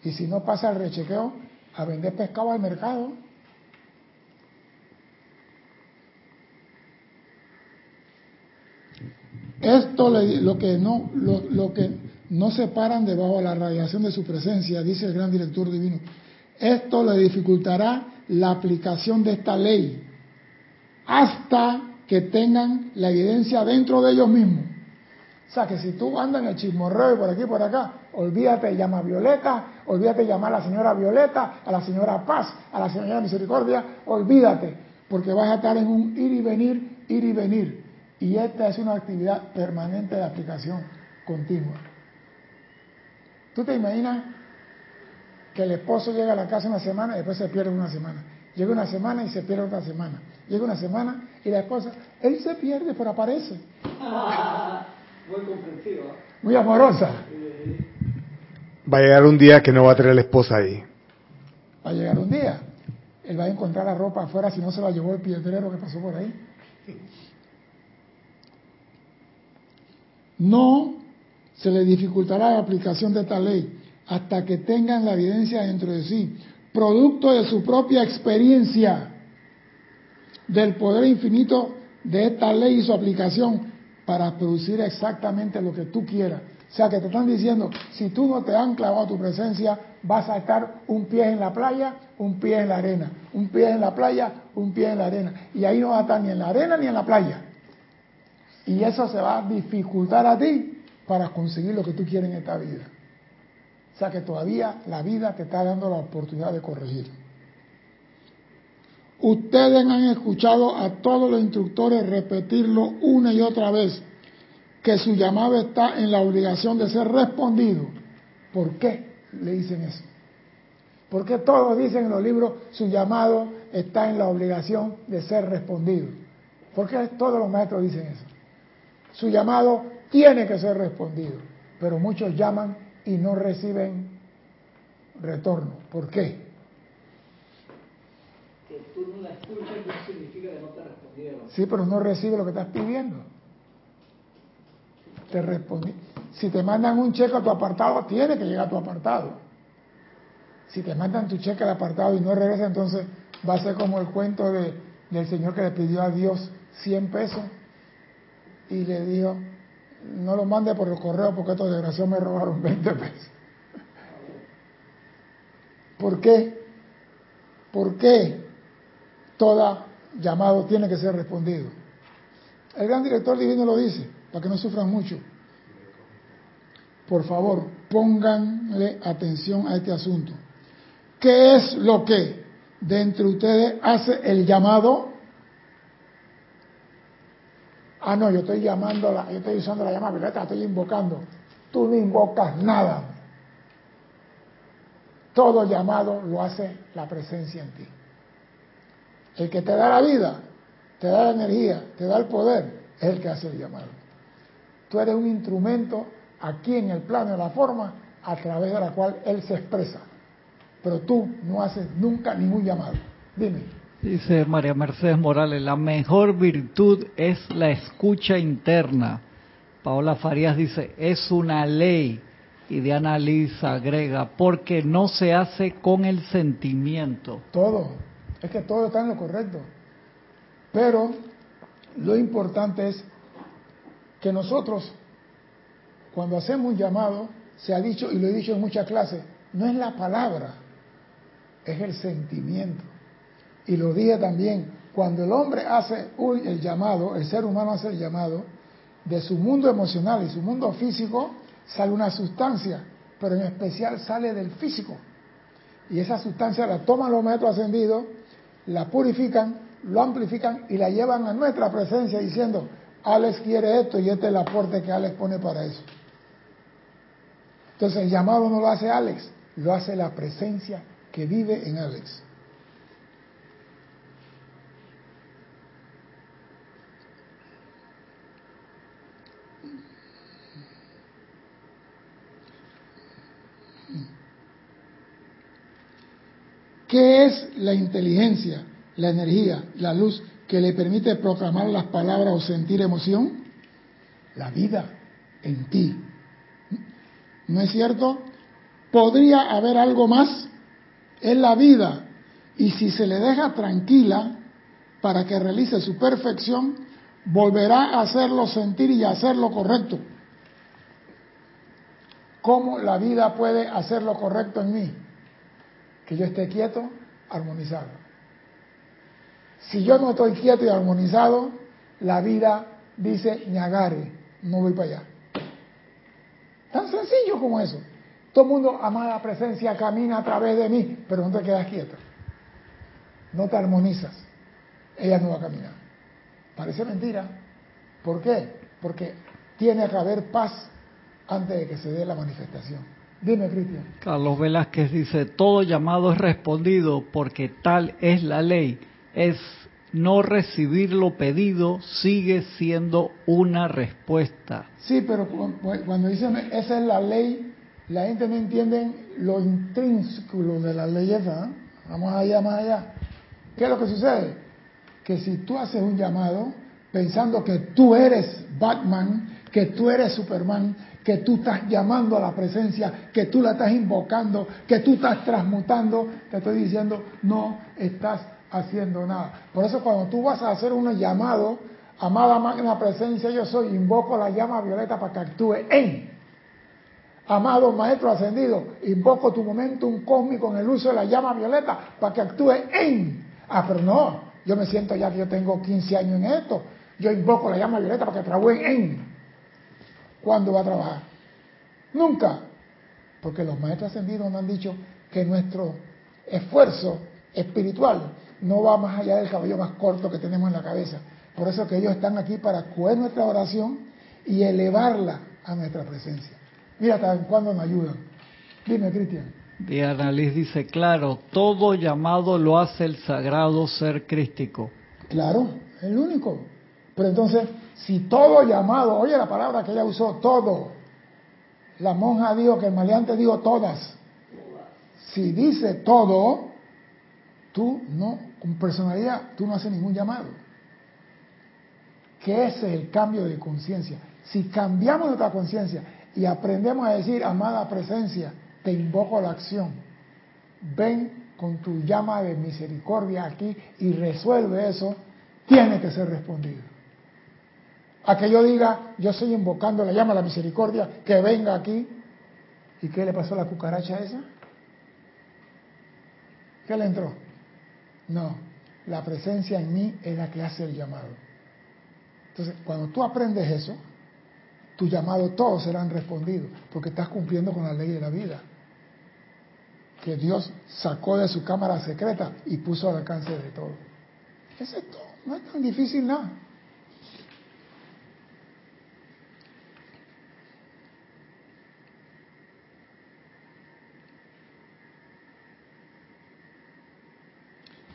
Y si no pasa el rechequeo, a vender pescado al mercado. Esto le- lo que no lo, que no separan debajo de la radiación de su presencia, dice el gran director divino. Esto le dificultará la aplicación de esta ley hasta que tengan la evidencia dentro de ellos mismos. O sea, que si tú andas en el chismorreo y por aquí por acá, olvídate de llamar a Violeta, olvídate de llamar a la señora Violeta, a la señora Paz, a la señora Misericordia, olvídate, porque vas a estar en un ir y venir, ir y venir. Y esta es una actividad permanente de aplicación. continua. ¿Tú te imaginas que el esposo llega a la casa una semana y después se pierde una semana? Llega una semana y se pierde otra semana. Llega una semana y la esposa, él se pierde pero aparece. Muy comprensiva. Muy amorosa. Va a llegar un día que no va a tener la esposa ahí. Va a llegar un día. Él va a encontrar la ropa afuera si no se la llevó el piedrero que pasó por ahí. No se le dificultará la aplicación de esta ley hasta que tengan la evidencia dentro de sí, producto de su propia experiencia del poder infinito de esta ley y su aplicación para producir exactamente lo que tú quieras. O sea, que te están diciendo, si tú no te han clavado tu presencia, vas a estar un pie en la playa, un pie en la arena, un pie en la playa, un pie en la arena. Y ahí no vas a estar ni en la arena ni en la playa. Y eso se va a dificultar a ti para conseguir lo que tú quieres en esta vida. O sea que todavía la vida te está dando la oportunidad de corregir. Ustedes han escuchado a todos los instructores repetirlo una y otra vez, que su llamado está en la obligación de ser respondido. ¿Por qué le dicen eso? Porque todos dicen en los libros, su llamado está en la obligación de ser respondido. ¿Por qué todos los maestros dicen eso? Su llamado tiene que ser respondido, pero muchos llaman y no reciben retorno. ¿Por qué? Que tú no la escuchas no significa que no te respondieron. Sí, pero no recibe lo que estás pidiendo. Te respondí. Si te mandan un cheque a tu apartado, tiene que llegar a tu apartado. Si te mandan tu cheque al apartado y no regresa, entonces va a ser como el cuento de, del señor que le pidió a Dios 100 pesos y le dijo, no lo mande por el correo porque estos desgraciados me robaron 20 pesos. ¿Por qué? ¿Por qué toda llamado tiene que ser respondido? El gran director divino lo dice, para que no sufran mucho. Por favor, pónganle atención a este asunto. ¿Qué es lo que de entre ustedes hace el llamado? Ah, no, yo estoy llamando, la, yo estoy usando la llamada, pero la estoy invocando. Tú no invocas nada. Todo llamado lo hace la presencia en ti. El que te da la vida, te da la energía, te da el poder, es el que hace el llamado. Tú eres un instrumento aquí en el plano de la forma a través de la cual Él se expresa. Pero tú no haces nunca ningún llamado. Dime. Dice María Mercedes Morales, la mejor virtud es la escucha interna. Paola Farías dice, es una ley. Y Diana Liz agrega, porque no se hace con el sentimiento. Todo. Es que todo está en lo correcto. Pero lo importante es que nosotros, cuando hacemos un llamado, se ha dicho, y lo he dicho en muchas clases, no es la palabra, es el sentimiento. Y lo dije también, cuando el hombre hace el llamado, el ser humano hace el llamado, de su mundo emocional y su mundo físico sale una sustancia, pero en especial sale del físico. Y esa sustancia la toman los maestros ascendidos, la purifican, lo amplifican y la llevan a nuestra presencia diciendo, Alex quiere esto y este es el aporte que Alex pone para eso. Entonces el llamado no lo hace Alex, lo hace la presencia que vive en Alex. ¿Qué es la inteligencia, la energía, la luz que le permite proclamar las palabras o sentir emoción? La vida en ti. ¿No es cierto? ¿Podría haber algo más? Es la vida. Y si se le deja tranquila para que realice su perfección, volverá a hacerlo sentir y a hacer lo correcto. ¿Cómo la vida puede hacer lo correcto en mí? Que yo esté quieto, armonizado. Si yo no estoy quieto y armonizado, la vida dice, ñagare, no voy para allá. Tan sencillo como eso. Todo el mundo, amada presencia, camina a través de mí, pero no te quedas quieto. No te armonizas. Ella no va a caminar. Parece mentira. ¿Por qué? Porque tiene que haber paz antes de que se dé la manifestación. Dime, Cristian. Carlos Velázquez dice, todo llamado es respondido porque tal es la ley. Es no recibir lo pedido sigue siendo una respuesta. Sí, pero cuando dicen esa es la ley, la gente no entiende lo intrínseco de la ley esa. ¿eh? Vamos allá, más allá. ¿Qué es lo que sucede? Que si tú haces un llamado pensando que tú eres Batman, que tú eres Superman, que tú estás llamando a la presencia, que tú la estás invocando, que tú estás transmutando, te estoy diciendo, no estás haciendo nada. Por eso cuando tú vas a hacer un llamado, amada magna presencia, yo soy, invoco la llama violeta para que actúe en. Amado Maestro Ascendido, invoco tu momentum cósmico en el uso de la llama violeta para que actúe en. Ah, pero no, yo me siento ya que yo tengo 15 años en esto. Yo invoco la llama violeta para que trabaje en. ¿Cuándo va a trabajar? Nunca. Porque los maestros ascendidos nos han dicho que nuestro esfuerzo espiritual no va más allá del cabello más corto que tenemos en la cabeza. Por eso que ellos están aquí para coger nuestra oración y elevarla a nuestra presencia. Mira hasta cuándo nos ayudan. Dime, Cristian. Diana Liz dice, claro, todo llamado lo hace el sagrado ser crístico. Claro, el único. Pero entonces, si todo llamado, oye la palabra que ella usó, todo. La monja dijo que el maleante dijo todas. Si dice todo, tú no, con personalidad, tú no haces ningún llamado. Que ese es el cambio de conciencia. Si cambiamos nuestra conciencia y aprendemos a decir, amada presencia, te invoco a la acción, ven con tu llama de misericordia aquí y resuelve eso, tiene que ser respondido. A que yo diga, yo estoy invocando la llama de la misericordia, que venga aquí. ¿Y qué le pasó a la cucaracha esa? ¿Qué le entró? No, la presencia en mí es la que hace el llamado. Entonces, cuando tú aprendes eso, tu llamado todos serán respondidos, porque estás cumpliendo con la ley de la vida, que Dios sacó de su cámara secreta y puso al alcance de todo. Eso es todo, no es tan difícil nada.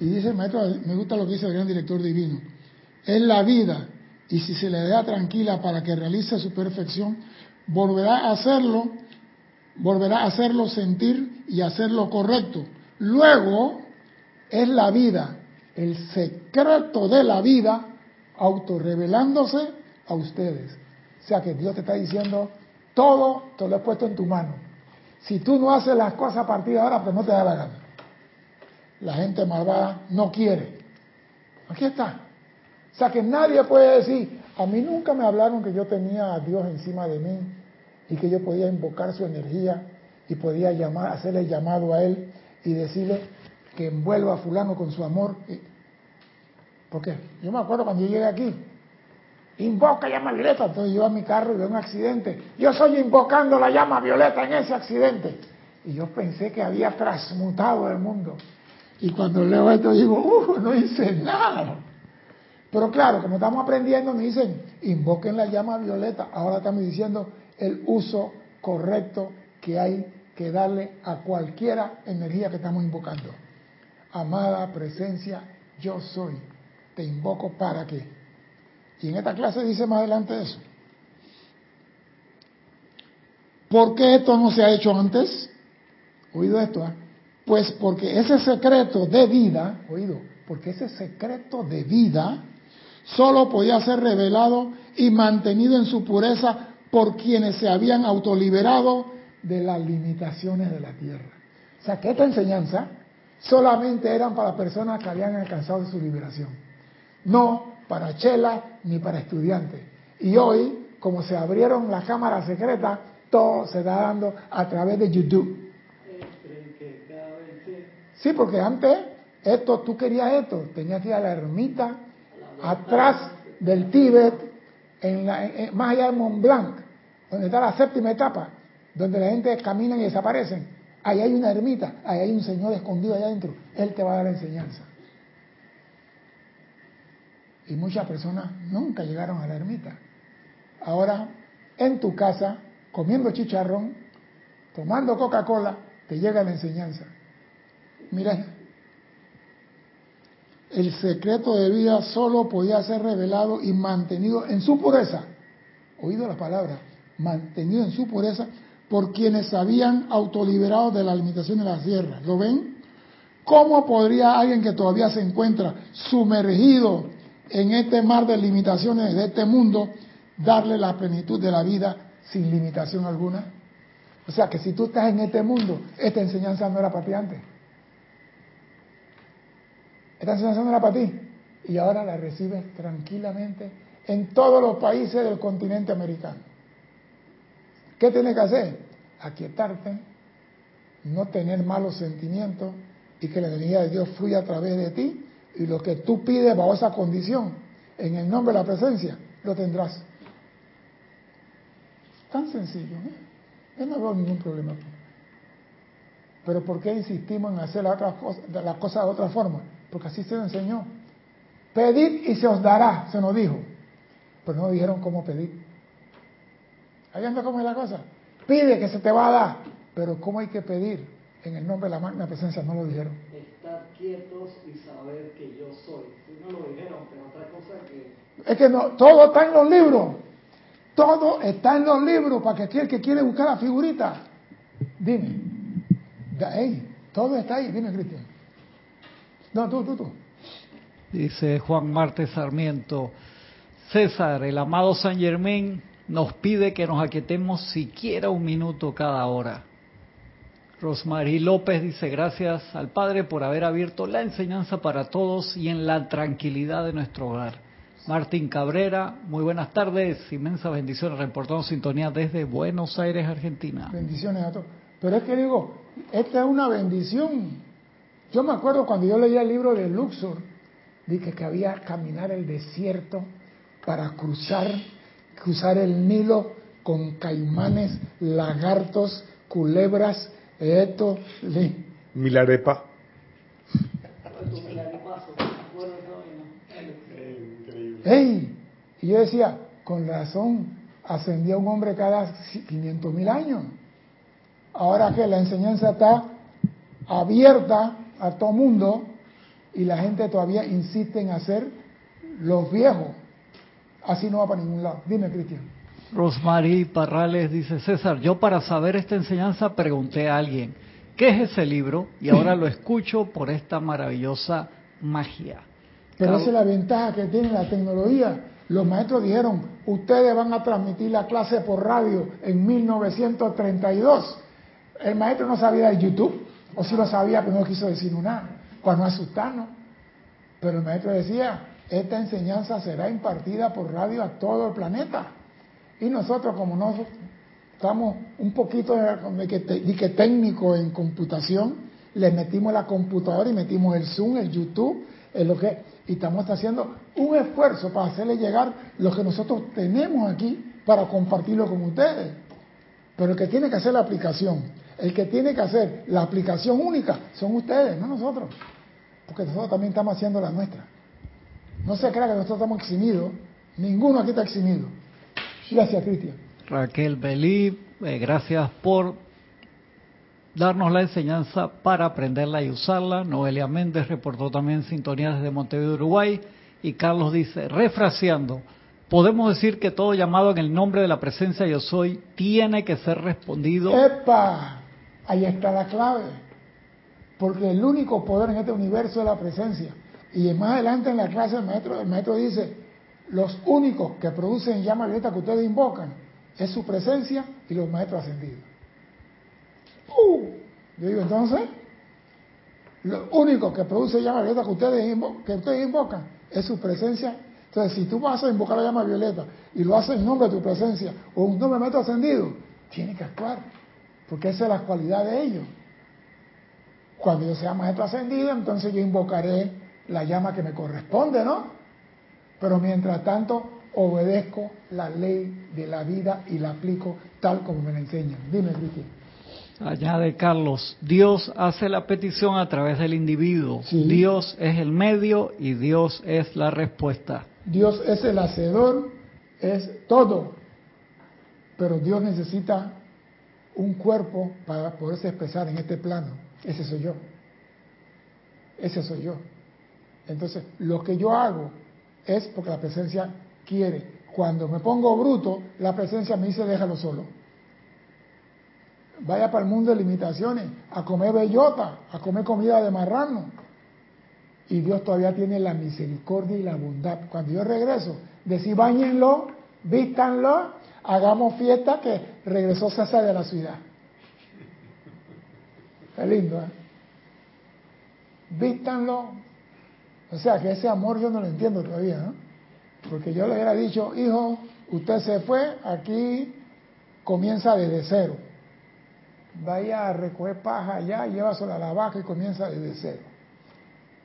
Y dice el maestro, me gusta lo que dice el gran director divino, es la vida y si se le da tranquila para que realice su perfección, volverá a hacerlo, volverá a hacerlo sentir y hacerlo correcto. Luego es la vida, el secreto de la vida, autorrevelándose a ustedes. O sea que Dios te está diciendo, todo te lo he puesto en tu mano. Si tú no haces las cosas a partir de ahora, pues no te da la gana la gente malvada no quiere. Aquí está. O sea que nadie puede decir, a mí nunca me hablaron que yo tenía a Dios encima de mí y que yo podía invocar su energía y podía llamar, hacerle llamado a él y decirle que envuelva a fulano con su amor. ¿Por qué? Yo me acuerdo cuando yo llegué aquí, invoca llama violeta, entonces yo a mi carro y veo un accidente. Yo soy invocando la llama violeta en ese accidente. Y yo pensé que había transmutado el mundo. Y cuando leo esto digo, uh, no hice nada. Pero claro, como estamos aprendiendo, me dicen, invoquen la llama violeta. Ahora estamos diciendo el uso correcto que hay que darle a cualquiera energía que estamos invocando. Amada presencia, yo soy. Te invoco para qué. Y en esta clase dice más adelante eso. ¿Por qué esto no se ha hecho antes? Oído esto, ¿eh? Pues porque ese secreto de vida, oído, porque ese secreto de vida solo podía ser revelado y mantenido en su pureza por quienes se habían autoliberado de las limitaciones de la tierra. O sea, que esta enseñanza solamente eran para personas que habían alcanzado su liberación, no para chela ni para estudiantes. Y hoy, como se abrieron las cámaras secretas, todo se está dando a través de YouTube. Sí, porque antes esto, tú querías esto, tenías que ir a la ermita, atrás del Tíbet, en la, más allá de Mont Blanc, donde está la séptima etapa, donde la gente camina y desaparecen. Ahí hay una ermita, ahí hay un señor escondido allá adentro. Él te va a dar la enseñanza. Y muchas personas nunca llegaron a la ermita. Ahora, en tu casa, comiendo chicharrón, tomando Coca-Cola, te llega la enseñanza. Mira, el secreto de vida solo podía ser revelado y mantenido en su pureza. Oído la palabra, mantenido en su pureza por quienes habían autoliberado de la limitación de la tierra. ¿Lo ven? ¿Cómo podría alguien que todavía se encuentra sumergido en este mar de limitaciones de este mundo darle la plenitud de la vida sin limitación alguna? O sea que si tú estás en este mundo, esta enseñanza no era para ti antes. Esta no era para ti. Y ahora la recibes tranquilamente en todos los países del continente americano. ¿Qué tienes que hacer? Aquietarte, no tener malos sentimientos y que la energía de Dios fluya a través de ti y lo que tú pides bajo esa condición, en el nombre de la presencia, lo tendrás. Tan sencillo, ¿no? Yo no veo ningún problema. Pero ¿por qué insistimos en hacer las cosas cosa de otra forma? Porque así se nos enseñó. Pedid y se os dará, se nos dijo. Pero no dijeron cómo pedir. Ahí anda cómo es la cosa. Pide que se te va a dar. Pero ¿cómo hay que pedir? En el nombre de la magna presencia no lo dijeron. Estar quietos y saber que yo soy. Si no lo dijeron, pero otra cosa que... Es que no, todo está en los libros. Todo está en los libros para que aquel que quiere buscar la figurita, dime. Hey, todo está ahí, dime Cristian. No, tú, tú, tú. Dice Juan Marte Sarmiento, César, el amado San Germán nos pide que nos aquietemos siquiera un minuto cada hora. Rosmarie López dice gracias al Padre por haber abierto la enseñanza para todos y en la tranquilidad de nuestro hogar. Martín Cabrera, muy buenas tardes, inmensas bendiciones, reportando sintonía desde Buenos Aires, Argentina. Bendiciones a todos. Pero es que digo, esta es una bendición. Yo me acuerdo cuando yo leía el libro de Luxor, dije que había que caminar el desierto para cruzar, cruzar el Nilo con caimanes, lagartos, culebras, esto, Milarepa. ¡Ey! Y yo decía, con razón, ascendía un hombre cada 500 mil años. Ahora que la enseñanza está abierta a todo mundo y la gente todavía insiste en hacer los viejos, así no va para ningún lado. Dime, Cristian. Rosmarie Parrales dice, César, yo para saber esta enseñanza pregunté a alguien, ¿qué es ese libro? Y ahora lo escucho por esta maravillosa magia. Pero esa es la ventaja que tiene la tecnología. Los maestros dijeron, ustedes van a transmitir la clase por radio en 1932. El maestro no sabía de YouTube, o si lo sabía, pero no quiso decir nada, para no asustarnos. Pero el maestro decía, esta enseñanza será impartida por radio a todo el planeta. Y nosotros, como no estamos un poquito de que, técnico en computación, le metimos la computadora y metimos el Zoom, el YouTube, en lo que, y estamos haciendo un esfuerzo para hacerle llegar lo que nosotros tenemos aquí para compartirlo con ustedes. Pero el que tiene que hacer la aplicación, el que tiene que hacer la aplicación única, son ustedes, no nosotros. Porque nosotros también estamos haciendo la nuestra. No se crea que nosotros estamos eximidos, ninguno aquí está eximido. Gracias, Cristian. Raquel Belí, eh, gracias por darnos la enseñanza para aprenderla y usarla. Noelia Méndez reportó también sintonía desde Montevideo, Uruguay. Y Carlos dice, refraseando, podemos decir que todo llamado en el nombre de la presencia yo soy tiene que ser respondido. ¡Epa! Ahí está la clave. Porque el único poder en este universo es la presencia. Y más adelante en la clase el maestro, dice, los únicos que producen llama violeta que ustedes invocan es su presencia y los maestros ascendidos. Uh, yo digo, entonces, lo único que produce llama violeta que ustedes, que ustedes invocan es su presencia. Entonces, si tú vas a invocar la llama violeta y lo haces en nombre de tu presencia o un nombre maestro ascendido, tiene que actuar, porque esa es la cualidad de ellos. Cuando yo sea maestro ascendido, entonces yo invocaré la llama que me corresponde, ¿no? Pero mientras tanto, obedezco la ley de la vida y la aplico tal como me la enseñan. Dime, Cristian. Añade Carlos, Dios hace la petición a través del individuo. Sí. Dios es el medio y Dios es la respuesta. Dios es el hacedor, es todo. pero Dios necesita un cuerpo para poderse expresar en este plano. Ese soy yo. Ese soy yo. Entonces, lo que yo hago es porque la presencia quiere. Cuando me pongo bruto, la presencia me dice déjalo solo. Vaya para el mundo de limitaciones, a comer bellota, a comer comida de marrano. Y Dios todavía tiene la misericordia y la bondad. Cuando yo regreso, decir bañenlo, vístanlo, hagamos fiesta que regresó César de la ciudad. Es lindo, ¿eh? Vístanlo. O sea que ese amor yo no lo entiendo todavía, ¿no? Porque yo le hubiera dicho, hijo, usted se fue, aquí comienza desde cero. Vaya a recoger paja allá, llévasela a la vaca y comienza desde cero.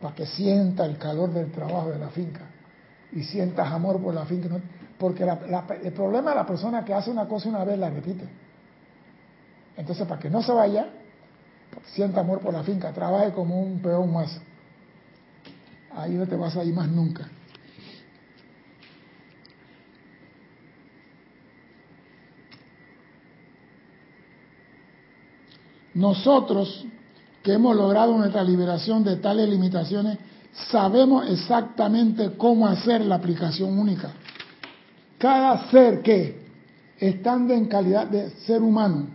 Para que sienta el calor del trabajo de la finca y sientas amor por la finca. Porque el problema de la persona que hace una cosa una vez la repite. Entonces, para que no se vaya, sienta amor por la finca, trabaje como un peón más. Ahí no te vas a ir más nunca. Nosotros que hemos logrado nuestra liberación de tales limitaciones, sabemos exactamente cómo hacer la aplicación única. Cada ser que, estando en calidad de ser humano,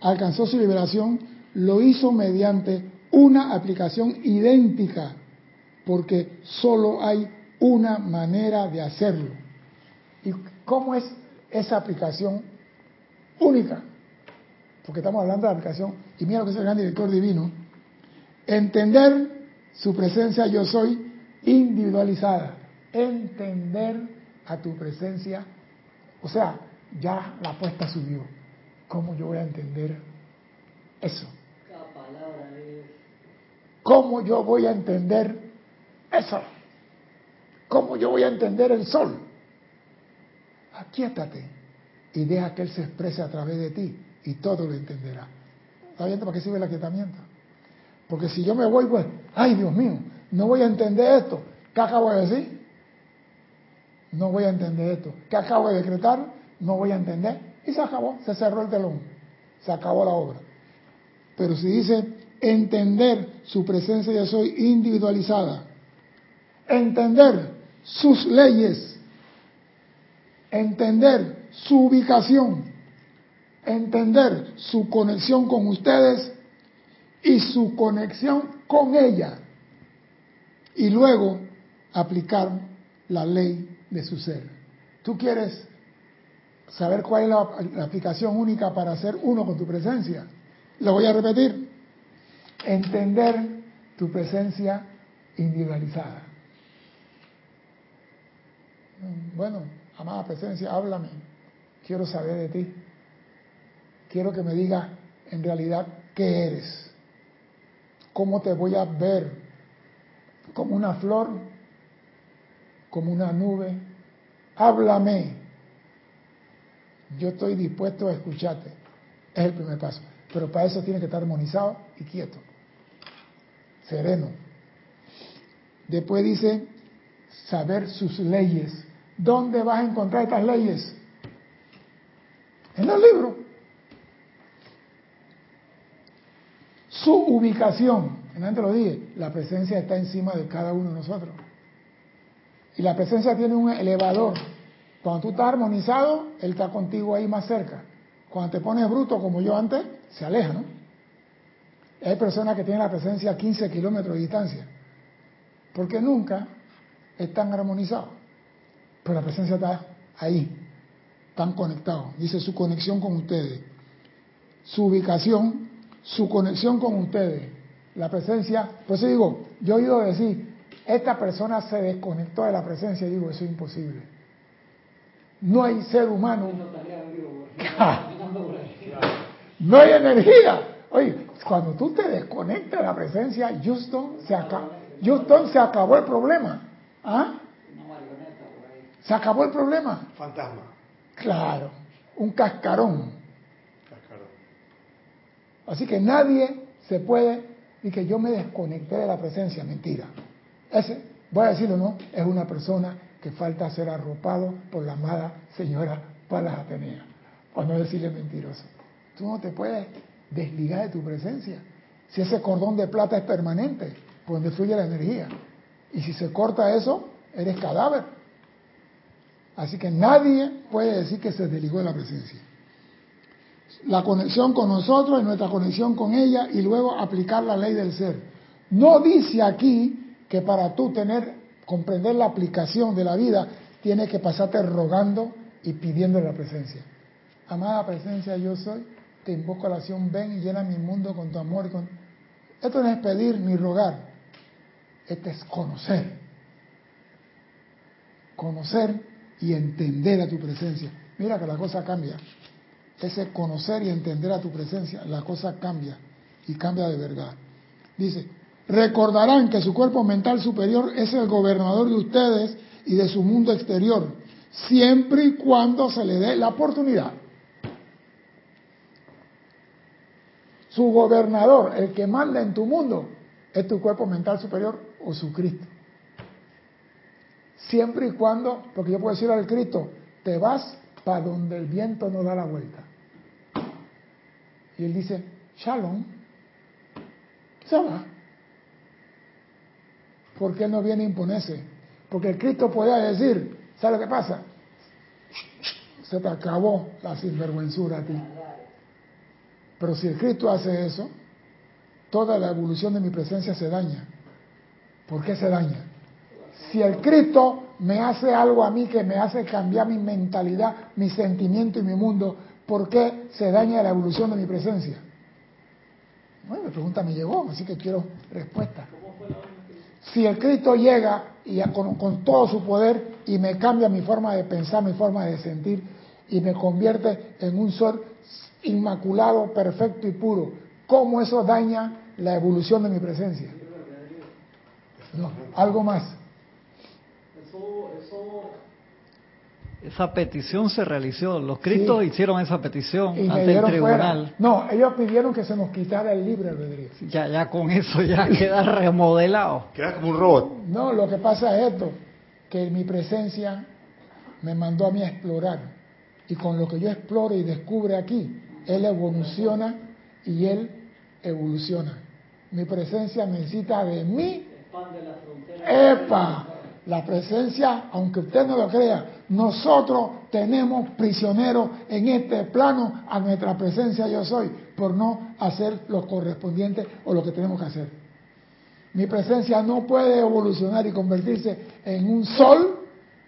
alcanzó su liberación, lo hizo mediante una aplicación idéntica, porque solo hay una manera de hacerlo. ¿Y cómo es esa aplicación única? Porque estamos hablando de aplicación, y mira lo que es el gran director divino, entender su presencia yo soy individualizada, entender a tu presencia, o sea, ya la apuesta subió. ¿Cómo yo voy a entender eso? ¿Cómo yo voy a entender eso? ¿Cómo yo voy a entender el sol? Aquíétate y deja que Él se exprese a través de ti y todo lo entenderá. ¿Está viendo para qué sirve el aquietamiento? Porque si yo me voy, pues, ay Dios mío, no voy a entender esto. ¿Qué acabo de decir? No voy a entender esto. ¿Qué acabo de decretar? No voy a entender. Y se acabó, se cerró el telón. Se acabó la obra. Pero si dice entender su presencia yo soy individualizada, entender sus leyes, entender su ubicación, entender su conexión con ustedes y su conexión con ella. Y luego aplicar la ley de su ser. ¿Tú quieres saber cuál es la, aplicación única para ser uno con tu presencia? Lo voy a repetir. Entender tu presencia individualizada. Bueno, amada presencia, háblame. Quiero saber de ti. Quiero que me digas en realidad qué eres. ¿Cómo te voy a ver? ¿Como una flor? ¿Como una nube? Háblame. Yo estoy dispuesto a escucharte. Es el primer paso. Pero para eso tiene que estar armonizado y quieto. Sereno. Después dice, saber sus leyes. ¿Dónde vas a encontrar estas leyes? En el libro. Su ubicación, antes lo dije, la presencia está encima de cada uno de nosotros. Y la presencia tiene un elevador. Cuando tú estás armonizado, Él está contigo ahí más cerca. Cuando te pones bruto como yo antes, se aleja, ¿no? Hay personas que tienen la presencia a 15 kilómetros de distancia, porque nunca están armonizados. Pero la presencia está ahí, están conectados. Dice su conexión con ustedes, su ubicación, su conexión con ustedes. La presencia, por eso digo, yo he oído decir, esta persona se desconectó de la presencia, y digo, eso es imposible. No hay ser humano. No hay energía. Oye, cuando tú te desconectas de la presencia, Houston se, acabó, Houston se acabó el problema. ¿Ah? Se acabó el problema. Fantasma. Claro, un. Cascarón. Así que nadie se puede y que yo me desconecté de la presencia, mentira. Ese, voy a decirlo, ¿no? Es una persona que falta ser arropado por la amada señora Palas Atenea, para no decirle mentiroso. Tú no te puedes desligar de tu presencia. Si ese cordón de plata es permanente, por donde fluye la energía. Y si se corta eso, eres cadáver. Así que nadie puede decir que se desligó de la presencia. La conexión con nosotros y nuestra conexión con ella y luego aplicar la ley del ser. No dice aquí que para tú tener, comprender la aplicación de la vida, tienes que pasarte rogando y pidiendo la presencia. Amada presencia, yo soy, te invoco a la acción, ven y llena mi mundo con tu amor. Con... Esto no es pedir ni rogar, esto es conocer. Conocer y entender a tu presencia. Mira que la cosa cambia. Ese conocer y entender a tu presencia, la cosa cambia y cambia de verdad. Dice, recordarán que su cuerpo mental superior es el gobernador de ustedes y de su mundo exterior, siempre y cuando se le dé la oportunidad. Su gobernador, el que manda en tu mundo, es tu cuerpo mental superior o su Cristo. Siempre y cuando, porque yo puedo decir al Cristo, te vas para donde el viento no da la vuelta. Y él dice, Shalom, se va. ¿Por qué no viene a imponerse? Porque el Cristo podía decir, ¿sabe qué pasa? Se te acabó la sinvergüenzura a ti. Pero si el Cristo hace eso, toda la evolución de mi presencia se daña. ¿Por qué se daña? Si el Cristo me hace algo a mí que me hace cambiar mi mentalidad, mi sentimiento y mi mundo, ¿por qué se daña la evolución de mi presencia? Bueno, la pregunta me llegó, así que quiero respuesta. Si el Cristo llega y con, todo su poder y me cambia mi forma de pensar, mi forma de sentir y me convierte en un ser inmaculado, perfecto y puro, ¿cómo eso daña la evolución de mi presencia? No, algo más. Eso, eso, esa petición se realizó. Los cristos sí. hicieron esa petición y ante el tribunal. Fuera. No, ellos pidieron que se nos quitara el libre albedrío. Ya, ya con eso ya queda remodelado. Queda como un robot. No, lo que pasa es esto, que mi presencia me mandó a mí a explorar. Y con lo que yo exploro y descubre aquí, él evoluciona y él evoluciona. Mi presencia necesita de mí. ¡Epa! La presencia, aunque usted no lo crea, nosotros tenemos prisioneros en este plano a nuestra presencia yo soy, por no hacer lo correspondiente o lo que tenemos que hacer. Mi presencia no puede evolucionar y convertirse en un sol,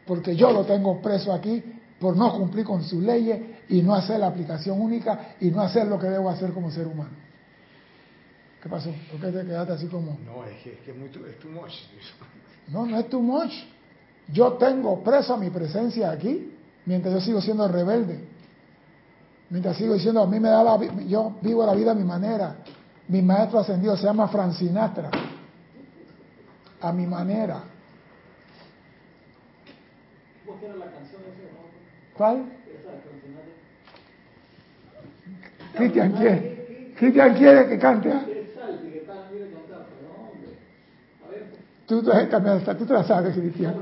porque yo lo tengo preso aquí por no cumplir con sus leyes y no hacer la aplicación única y no hacer lo que debo hacer como ser humano. ¿Qué pasó? ¿Por qué te quedaste así como.? No, es que es, que es, muy, es too much. No, no es too much. Yo tengo preso mi presencia aquí mientras yo sigo siendo rebelde. Mientras sigo diciendo, a mí me da la yo vivo la vida a mi manera. Mi maestro ascendido se llama Francinatra. A mi manera. ¿Cuál? Cristian quiere, Cristian quiere que cante. Tú, tú, tú te la sabes, Cristian.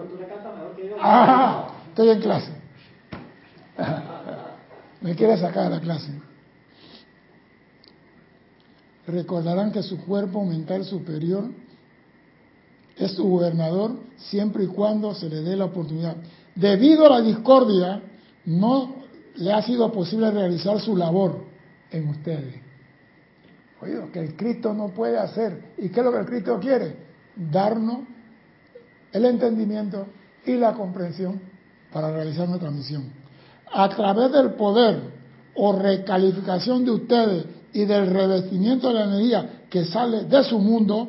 Ah, estoy en clase. Me quiere sacar de la clase. Recordarán que su cuerpo mental superior es su gobernador siempre y cuando se le dé la oportunidad. Debido a la discordia, no le ha sido posible realizar su labor en ustedes. Oído, que el Cristo no puede hacer. ¿Y qué es lo que el Cristo quiere? Darnos el entendimiento y la comprensión para realizar nuestra misión. A través del poder o recalificación de ustedes y del revestimiento de la energía que sale de su mundo,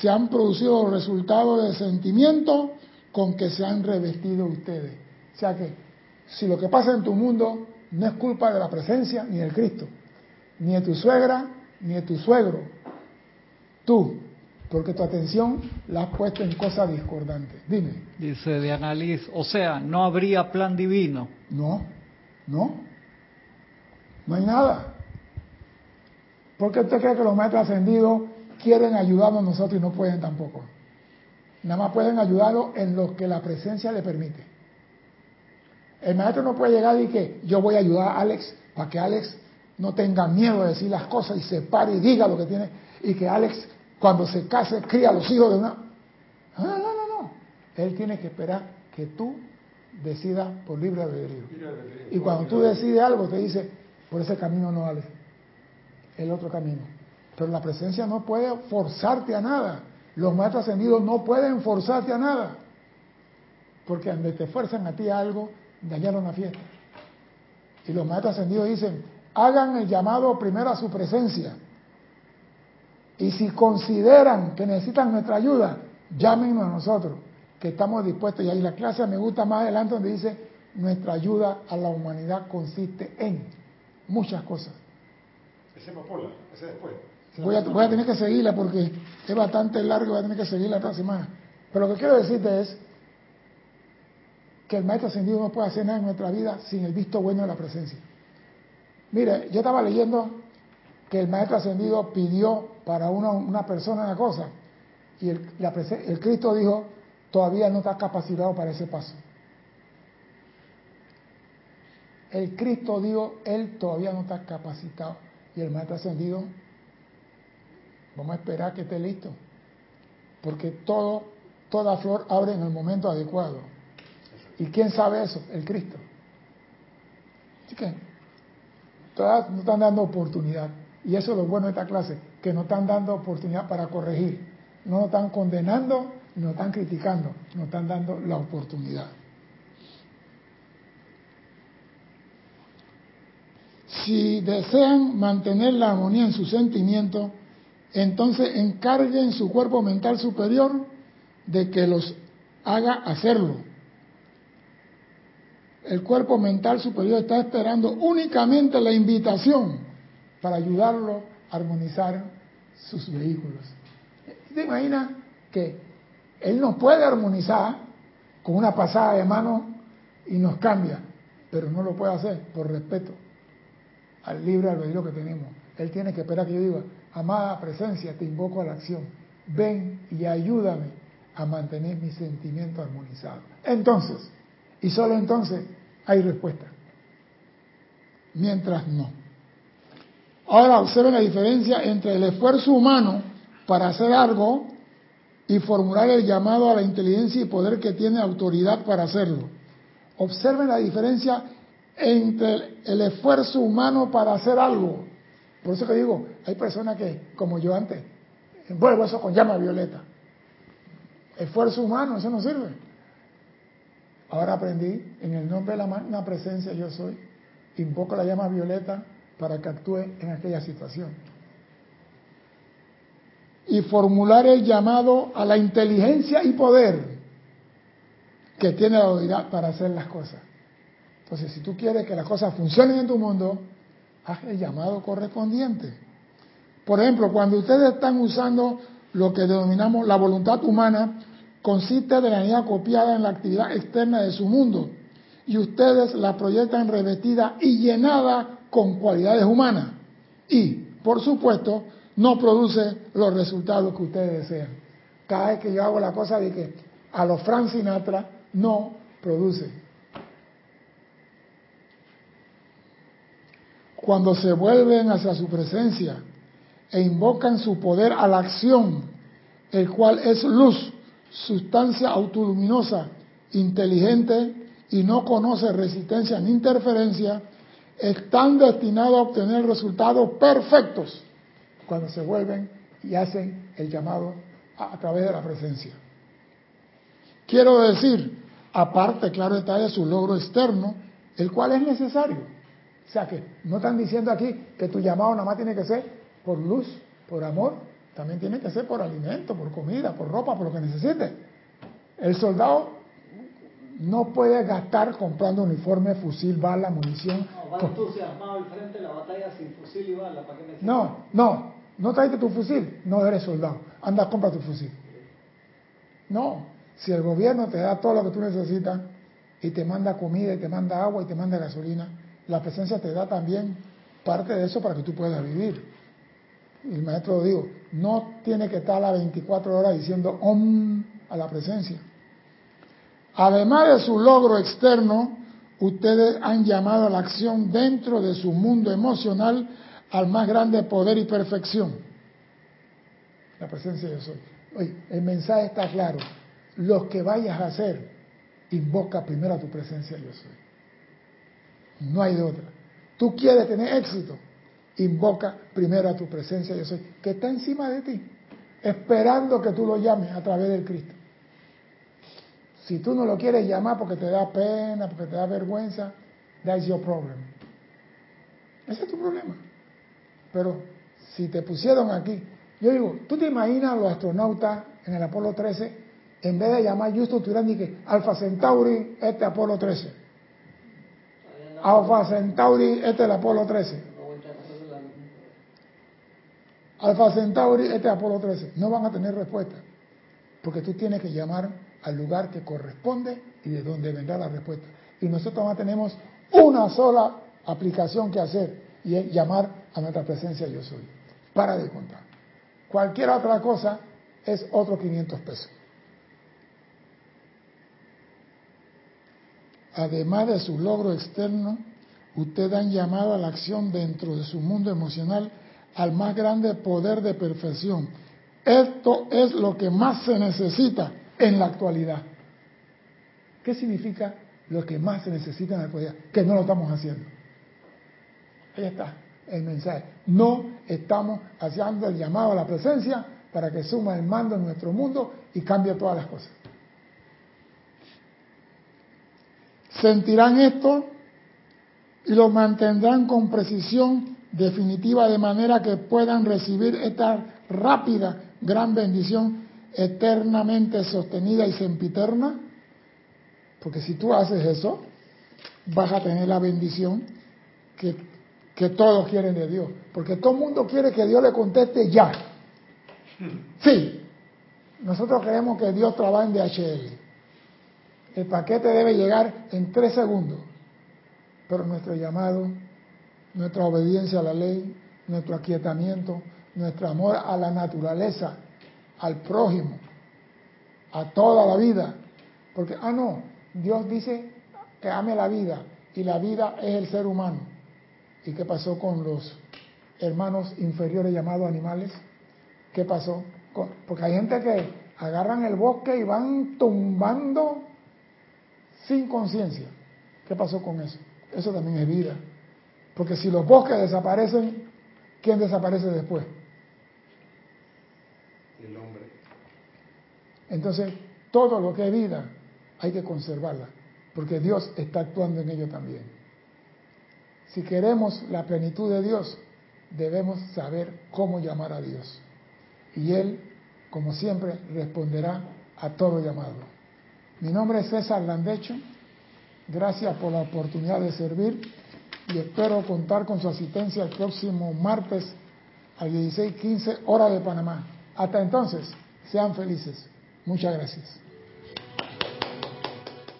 se han producido los resultados de sentimiento con que se han revestido ustedes. O sea que si lo que pasa en tu mundo no es culpa de la presencia ni del Cristo, ni de tu suegra, ni de tu suegro, tú, porque tu atención la has puesto en cosas discordantes. Dime. Dice Diana Liz, o sea, no habría plan divino. No, no, no hay nada. ¿Por qué usted cree que los maestros ascendidos quieren ayudarnos nosotros y no pueden tampoco? Nada más pueden ayudarlo en lo que la presencia le permite. El maestro no puede llegar y que yo voy a ayudar a Alex para que Alex no tenga miedo de decir las cosas y se pare y diga lo que tiene y que Alex cuando se case cría a los hijos de una... No, no, no, no. Él tiene que esperar que tú decidas por libre albedrío. Y cuando tú decides algo te dice, por ese camino no vale, el otro camino. Pero la presencia no puede forzarte a nada. Los maestros ascendidos no pueden forzarte a nada. Porque donde te fuerzan a ti a algo, dañaron la fiesta. Y los maestros ascendidos dicen, hagan el llamado primero a su presencia. Y si consideran que necesitan nuestra ayuda, llámenos a nosotros, que estamos dispuestos. Y ahí la clase me gusta más adelante donde dice, nuestra ayuda a la humanidad consiste en muchas cosas. Ese Popola, ese después. Voy a, voy a tener que seguirla porque es bastante largo y voy a tener que seguirla otra semana. Pero lo que quiero decirte es que el maestro ascendido no puede hacer nada en nuestra vida sin el visto bueno de la presencia. Mire, yo estaba leyendo que el maestro ascendido pidió para una, una persona una cosa y el, la, el Cristo dijo, todavía no está capacitado para ese paso. El Cristo dijo, él todavía no está capacitado. Y el maestro ascendido Vamos a esperar que esté listo. Porque todo, toda flor abre en el momento adecuado. ¿Y quién sabe eso? El Cristo. Así que todas nos están dando oportunidad. Y eso es lo bueno de esta clase, que nos están dando oportunidad para corregir. No nos están condenando, no están criticando, nos están dando la oportunidad. Si desean mantener la armonía en sus sentimientos, entonces encarguen su cuerpo mental superior de que los haga hacerlo. El cuerpo mental superior está esperando únicamente la invitación para ayudarlo armonizar sus vehículos. ¿Te imaginas que él nos puede armonizar con una pasada de mano y nos cambia, pero no lo puede hacer por respeto al libre albedrío que tenemos? Él tiene que esperar que yo diga, amada presencia, te invoco a la acción. Ven y ayúdame a mantener mi sentimiento armonizado. Entonces, y solo entonces, hay respuesta. Mientras no. Ahora observen la diferencia entre el esfuerzo humano para hacer algo y formular el llamado a la inteligencia y poder que tiene autoridad para hacerlo. Observen la diferencia entre el esfuerzo humano para hacer algo por eso que digo, hay personas que, como yo antes, envuelvo eso con llama violeta. Esfuerzo humano, eso no sirve. Ahora aprendí, en el nombre de la magna presencia yo soy, invoco la llama violeta para que actúe en aquella situación. Y formular el llamado a la inteligencia y poder que tiene la autoridad para hacer las cosas. Entonces, si tú quieres que las cosas funcionen en tu mundo, haz el llamado correspondiente. Por ejemplo, cuando ustedes están usando lo que denominamos la voluntad humana, consiste de la energía copiada en la actividad externa de su mundo y ustedes la proyectan revestida y llenada con cualidades humanas y, por supuesto, no produce los resultados que ustedes desean. Cada vez que yo hago la cosa de que a los Frank Sinatra no produce. cuando se vuelven hacia su presencia e invocan su poder a la acción, el cual es luz, sustancia autoluminosa, inteligente y no conoce resistencia ni interferencia, están destinados a obtener resultados perfectos cuando se vuelven y hacen el llamado a, través de la presencia. Quiero decir, aparte, claro está, de su logro externo, el cual es necesario o sea que no están diciendo aquí que tu llamado nada más tiene que ser por luz, por amor, también tiene que ser por alimento, por comida, por ropa, por lo que necesite. El soldado no puede gastar comprando uniforme, fusil, bala, munición. No, va entusiasmado al frente de la batalla sin fusil y bala. ¿para qué no, no, no traes tu fusil, no eres soldado. Anda, compra tu fusil. No, si el gobierno te da todo lo que tú necesitas y te manda comida y te manda agua y te manda gasolina, la presencia te da también parte de eso para que tú puedas vivir. El maestro dijo, no tiene que estar a las 24 horas diciendo om a la presencia. Además de su logro externo, ustedes han llamado a la acción dentro de su mundo emocional al más grande poder y perfección. La presencia de soy. Oye, el mensaje está claro. Lo que vayas a hacer, invoca primero a tu presencia yo soy. No hay de otra. Tú quieres tener éxito, invoca primero a tu presencia yo soy, que está encima de ti, esperando que tú lo llames a través del Cristo. Si tú no lo quieres llamar porque te da pena, porque te da vergüenza, that's your problem. Ese es tu problema. Pero si te pusieron aquí, yo digo, ¿tú te imaginas los astronautas en el Apolo 13, en vez de llamar Justo Turán, que Alfa Centauri, este Apolo 13? Alfa Centauri, este es el Apolo 13. Alfa Centauri, este es Apolo 13. No van a tener respuesta. Porque tú tienes que llamar al lugar que corresponde y de donde vendrá la respuesta. Y nosotros más tenemos una sola aplicación que hacer y es llamar a nuestra presencia yo soy. Para de contar. Cualquier otra cosa es otro 500 pesos. Además de su logro externo, ustedes han llamado a la acción dentro de su mundo emocional al más grande poder de perfección. Esto es lo que más se necesita en la actualidad. ¿Qué significa lo que más se necesita en la actualidad? Que no lo estamos haciendo. Ahí está el mensaje. No estamos haciendo el llamado a la presencia para que suma el mando en nuestro mundo y cambie todas las cosas. Sentirán esto y lo mantendrán con precisión definitiva de manera que puedan recibir esta rápida gran bendición eternamente sostenida y sempiterna. Porque si tú haces eso, vas a tener la bendición que, que todos quieren de Dios. Porque todo el mundo quiere que Dios le conteste ya. Sí, nosotros queremos que Dios trabaje en DHL. El paquete debe llegar en tres segundos. Pero nuestro llamado, nuestra obediencia a la ley, nuestro aquietamiento, nuestro amor a la naturaleza, al prójimo, a toda la vida. Porque, ah, no, Dios dice que ame la vida y la vida es el ser humano. ¿Y qué pasó con los hermanos inferiores llamados animales? ¿Qué pasó? Porque hay gente que agarran el bosque y van tumbando sin conciencia. ¿Qué pasó con eso? Eso también es vida. Porque si los bosques desaparecen, ¿quién desaparece después? El hombre. Entonces, todo lo que es vida hay que conservarla, porque Dios está actuando en ello también. Si queremos la plenitud de Dios, debemos saber cómo llamar a Dios. Y Él, como siempre, responderá a todo llamado. Mi nombre es César Landecho. Gracias por la oportunidad de servir y espero contar con su asistencia el próximo martes a 16:15 hora de Panamá. Hasta entonces, sean felices. Muchas gracias.